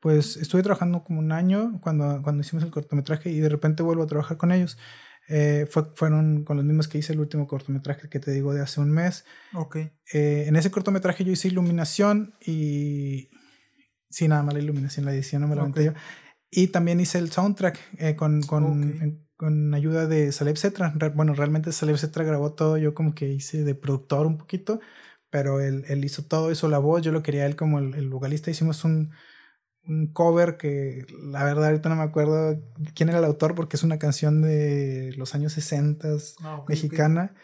pues estuve trabajando como un año cuando, cuando hicimos el cortometraje y de repente vuelvo a trabajar con ellos. Eh, fueron con los mismos que hice el último cortometraje que te digo de hace un mes. Ok. Eh, en ese cortometraje yo hice iluminación y... Sí, nada más la iluminación, la edición no me la okay. yo. Y también hice el soundtrack eh, con, con, con, ayuda de Saleb Cetra. Bueno, realmente Saleb Cetra grabó todo, yo como que hice de productor un poquito, pero él, él hizo todo, hizo la voz, yo lo quería él como el, el vocalista. Hicimos un, un cover que la verdad ahorita no me acuerdo quién era el autor porque es una canción de los años 60 ah, mexicana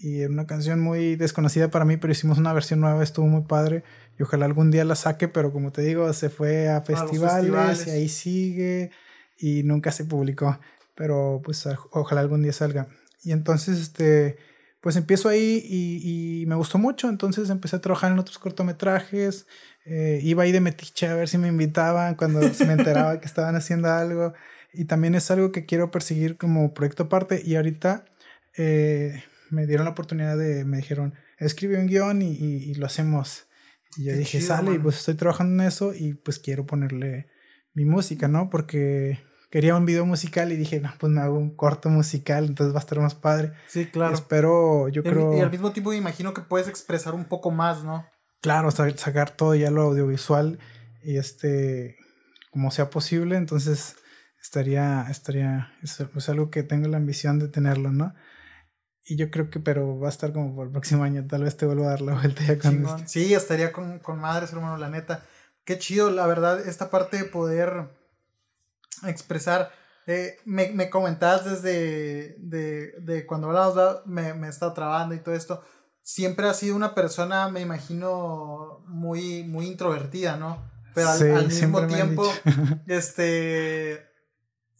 y era una canción muy desconocida para mí pero hicimos una versión nueva estuvo muy padre y ojalá algún día la saque pero como te digo se fue a festivales, y ahí sigue y nunca se publicó pero pues ojalá algún día salga y entonces este pues empiezo ahí y, y me gustó mucho entonces empecé a trabajar en otros cortometrajes eh, iba ahí de metiche a ver si me invitaban cuando se me enteraba que estaban haciendo algo. Y también es algo que quiero perseguir como proyecto aparte. Y ahorita eh, me dieron la oportunidad de, me dijeron, escribe un guion y, y, lo hacemos. Y yo dije, sale, y pues estoy trabajando en eso y pues quiero ponerle mi música, ¿no? Porque quería un video musical y dije, no, pues me hago un corto musical, entonces va a estar más padre. Sí, claro. Espero, yo creo... Y al mismo tiempo me imagino que puedes expresar un poco más, ¿no? claro, sacar todo ya lo audiovisual y este, como sea posible, entonces estaría, estaría, es, algo que tengo la ambición de tenerlo, ¿no? Y yo creo que, pero va a estar como por el próximo año, tal vez te vuelva a dar la vuelta ya con este. Sí, estaría con, con madres, hermano, la neta. Qué chido, la verdad, esta parte de poder expresar. Eh, me, me comentabas desde de, de cuando hablamos, me, me estaba trabando y todo esto siempre ha sido una persona, me imagino, muy, muy introvertida, ¿no? Pero al, mismo tiempo, este,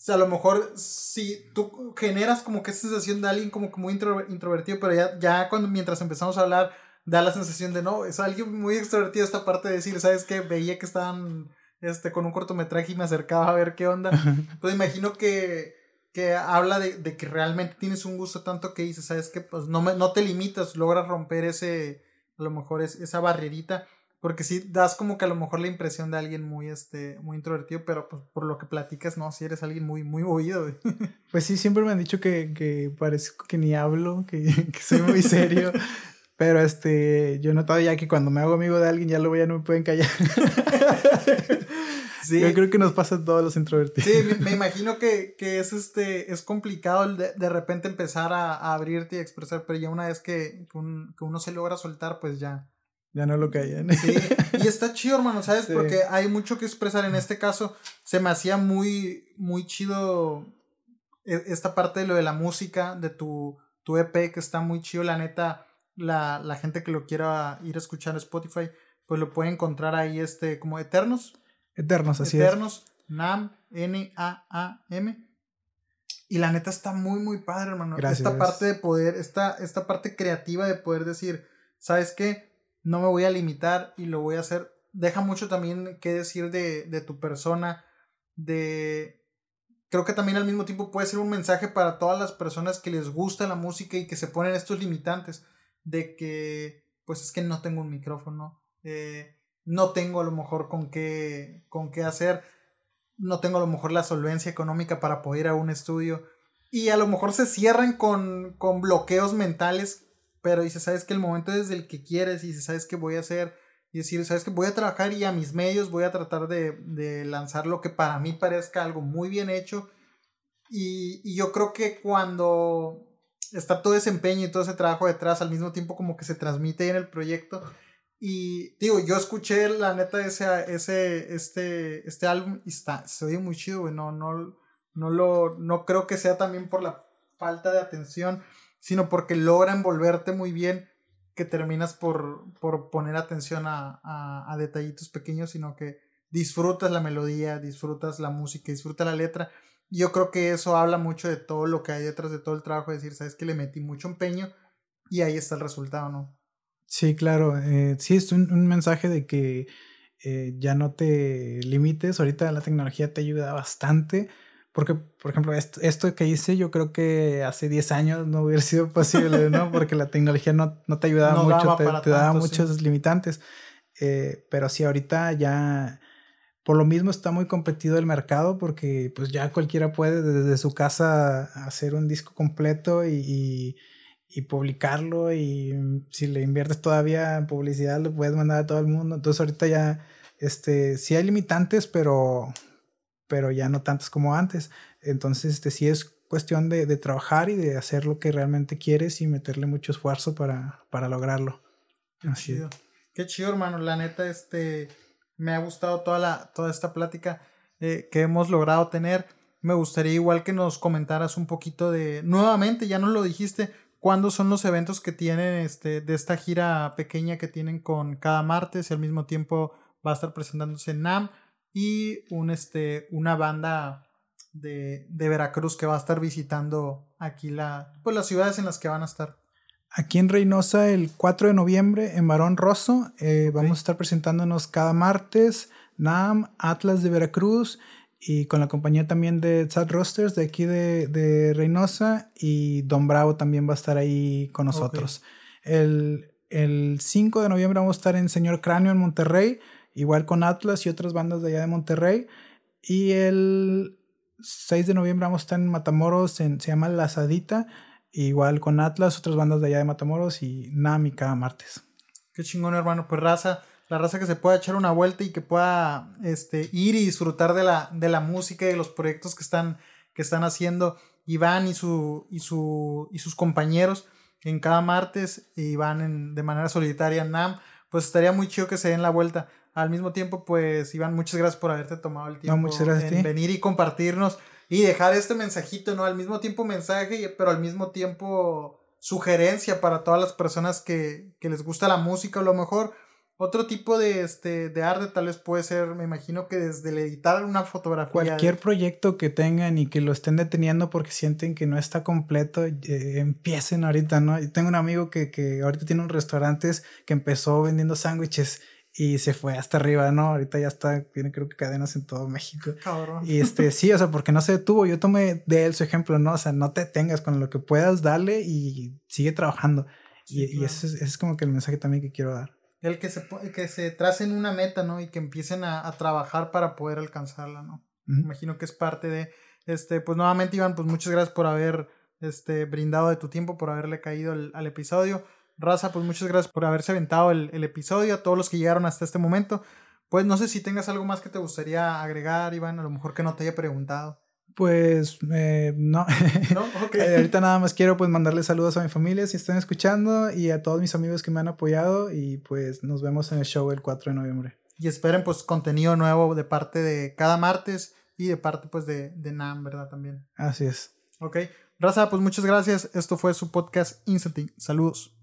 a lo mejor si tú generas como que esa sensación de alguien como que muy introvertido, pero ya, ya cuando mientras empezamos a hablar, da la sensación de no, es alguien muy extrovertido esta parte de decir, ¿sabes qué? Veía que estaban este, con un cortometraje y me acercaba a ver qué onda. Pues imagino que que habla de, de, que realmente tienes un gusto tanto que dices, sabes que pues no, me, no te limitas, logras romper ese, a lo mejor es, esa barrerita, porque si das como que a lo mejor la impresión de alguien muy, este, muy introvertido, pero pues por lo que platicas, no, si eres alguien muy, muy movido. Pues sí, siempre me han dicho que, que parezco que ni hablo, que, que soy muy serio. Pero este, yo he notado ya que cuando me hago amigo de alguien ya lo voy, ya no me pueden callar. Yo creo que nos pasa a todos los introvertidos. Sí, me, imagino que, que, es, este, es complicado de, de repente empezar a, a, abrirte y expresar, pero ya una vez que, que, uno se logra soltar, pues ya. ya no lo caían. Sí, y está chido, hermano, ¿sabes? Porque hay mucho que expresar. En este caso, se me hacía muy, muy chido e, esta parte de lo de la música, de tu, tu EP, que está muy chido, la neta. La, la gente que lo quiera ir a escuchar en Spotify, pues lo puede encontrar ahí, este, como Eternos. Eternos, así Eternos, NAM, N-A-A-M. Y la neta está muy, muy padre, hermano. Gracias, esta parte de poder, esta, esta parte creativa de poder decir, ¿sabes qué? No me voy a limitar y lo voy a hacer. Deja mucho también que decir de, de tu persona, de... Creo que también al mismo tiempo puede ser un mensaje para todas las personas que les gusta la música y que se ponen estos limitantes de que, pues es que no tengo un micrófono, eh, no tengo a lo mejor con qué, con qué hacer no tengo a lo mejor la solvencia económica para poder ir a un estudio. Y a lo mejor se cierran con, con bloqueos mentales, pero dice, sabes que el momento es el que quieres y sabes que voy a hacer, y decir, sabes que voy a trabajar y a mis medios voy a tratar de, de lanzar lo que para mí parezca algo muy bien hecho. Y, y yo creo que cuando está todo ese empeño y todo ese trabajo detrás, al mismo tiempo como que se transmite en el proyecto, y digo, yo escuché la neta ese, ese, este, este álbum y está, se oye muy chido, güey. No, no, no lo, no creo que sea también por la falta de atención, sino porque logra envolverte muy bien que terminas por, por poner atención a, a, detallitos pequeños, sino que disfrutas la melodía, disfrutas la música, disfrutas la letra. Yo creo que eso habla mucho de todo lo que hay detrás de todo el trabajo, decir, sabes que le metí mucho empeño y ahí está el resultado, ¿no? Sí, claro. Eh, sí, es un, mensaje de que eh, ya no te limites. Ahorita la tecnología te ayuda bastante. Porque, por ejemplo, esto, que hice yo creo que hace 10 años no hubiera sido posible, ¿no? Porque la tecnología no, te ayudaba mucho, te, daba muchos limitantes. Eh, pero sí, ahorita ya, por lo mismo está muy competido el mercado porque pues ya cualquiera puede desde su casa hacer un disco completo y y publicarlo y mm, si le inviertes todavía en publicidad lo puedes mandar a todo el mundo. Entonces ahorita ya, este, sí hay limitantes, pero, pero ya no tantos como antes. Entonces, este, sí es cuestión de, de trabajar y de hacer lo que realmente quieres y meterle mucho esfuerzo para, para lograrlo. Qué chido. Qué chido, hermano. La neta, este, me ha gustado toda, la, toda esta plática eh, que hemos logrado tener. Me gustaría igual que nos comentaras un poquito de, nuevamente, ya no lo dijiste, cuándo son los eventos que tienen este, de esta gira pequeña que tienen con cada martes y al mismo tiempo va a estar presentándose NAM y un, este, una banda de, de, Veracruz que va a estar visitando aquí la, pues, las ciudades en las que van a estar. Aquí en Reynosa el 4 de noviembre en Barón Rosso eh, vamos a estar presentándonos cada martes NAM, Atlas de Veracruz y con la compañía también de Sad Rosters de aquí de, de, Reynosa y Don Bravo también va a estar ahí con nosotros. El, el, 5 de noviembre vamos a estar en Señor Cráneo en Monterrey, igual con Atlas y otras bandas de allá de Monterrey. Y el 6 de noviembre vamos a estar en Matamoros, en, se llama La Sadita, igual con Atlas, otras bandas de allá de Matamoros y Nami cada martes. Qué chingón, hermano. Pues raza, la raza que se pueda echar una vuelta y que pueda este, ir y disfrutar de la, de la música y de los proyectos que están, que están haciendo Iván y, su, y, su, y sus compañeros en cada martes y van en, de manera solitaria en NAM, pues estaría muy chido que se den la vuelta. Al mismo tiempo, pues Iván, muchas gracias por haberte tomado el tiempo en venir y compartirnos y dejar este mensajito, ¿no? Al mismo tiempo mensaje, pero al mismo tiempo sugerencia para todas las personas que, que les gusta la música, a lo mejor otro tipo de, este, de arte tal vez puede ser, me imagino que desde el editar una fotografía. Cualquier proyecto que tengan y que lo estén deteniendo porque sienten que no está completo, eh, empiecen ahorita, ¿no? Yo tengo un amigo que, que ahorita tiene un restaurante que empezó vendiendo sándwiches y se fue hasta arriba, ¿no? Ahorita ya está, tiene creo que cadenas en todo México. Cabrón. Y este, sí, o sea, porque no se detuvo. Yo tomé de él su ejemplo, ¿no? O sea, no te tengas con lo que puedas, dale y sigue trabajando. y, y ese, ese es como que el mensaje también que quiero dar el que se, que se tracen una meta, ¿no? Y que empiecen a, trabajar para poder alcanzarla, ¿no? Imagino que es parte de, este, pues nuevamente Iván, pues muchas gracias por haber, este, brindado de tu tiempo, por haberle caído al episodio. Raza, pues muchas gracias por haberse aventado el, el, episodio, a todos los que llegaron hasta este momento. Pues no sé si tengas algo más que te gustaría agregar, Iván, a lo mejor que no te haya preguntado. Pues eh, no. ¿No? Okay. ahorita nada más quiero pues mandarle saludos a mi familia si están escuchando y a todos mis amigos que me han apoyado y pues nos vemos en el show el 4 de noviembre. Y esperen pues contenido nuevo de parte de cada martes y de parte pues de, de NAM, ¿verdad? También. Así es. Ok. Raza, pues muchas gracias. Esto fue su podcast Instanting. Saludos.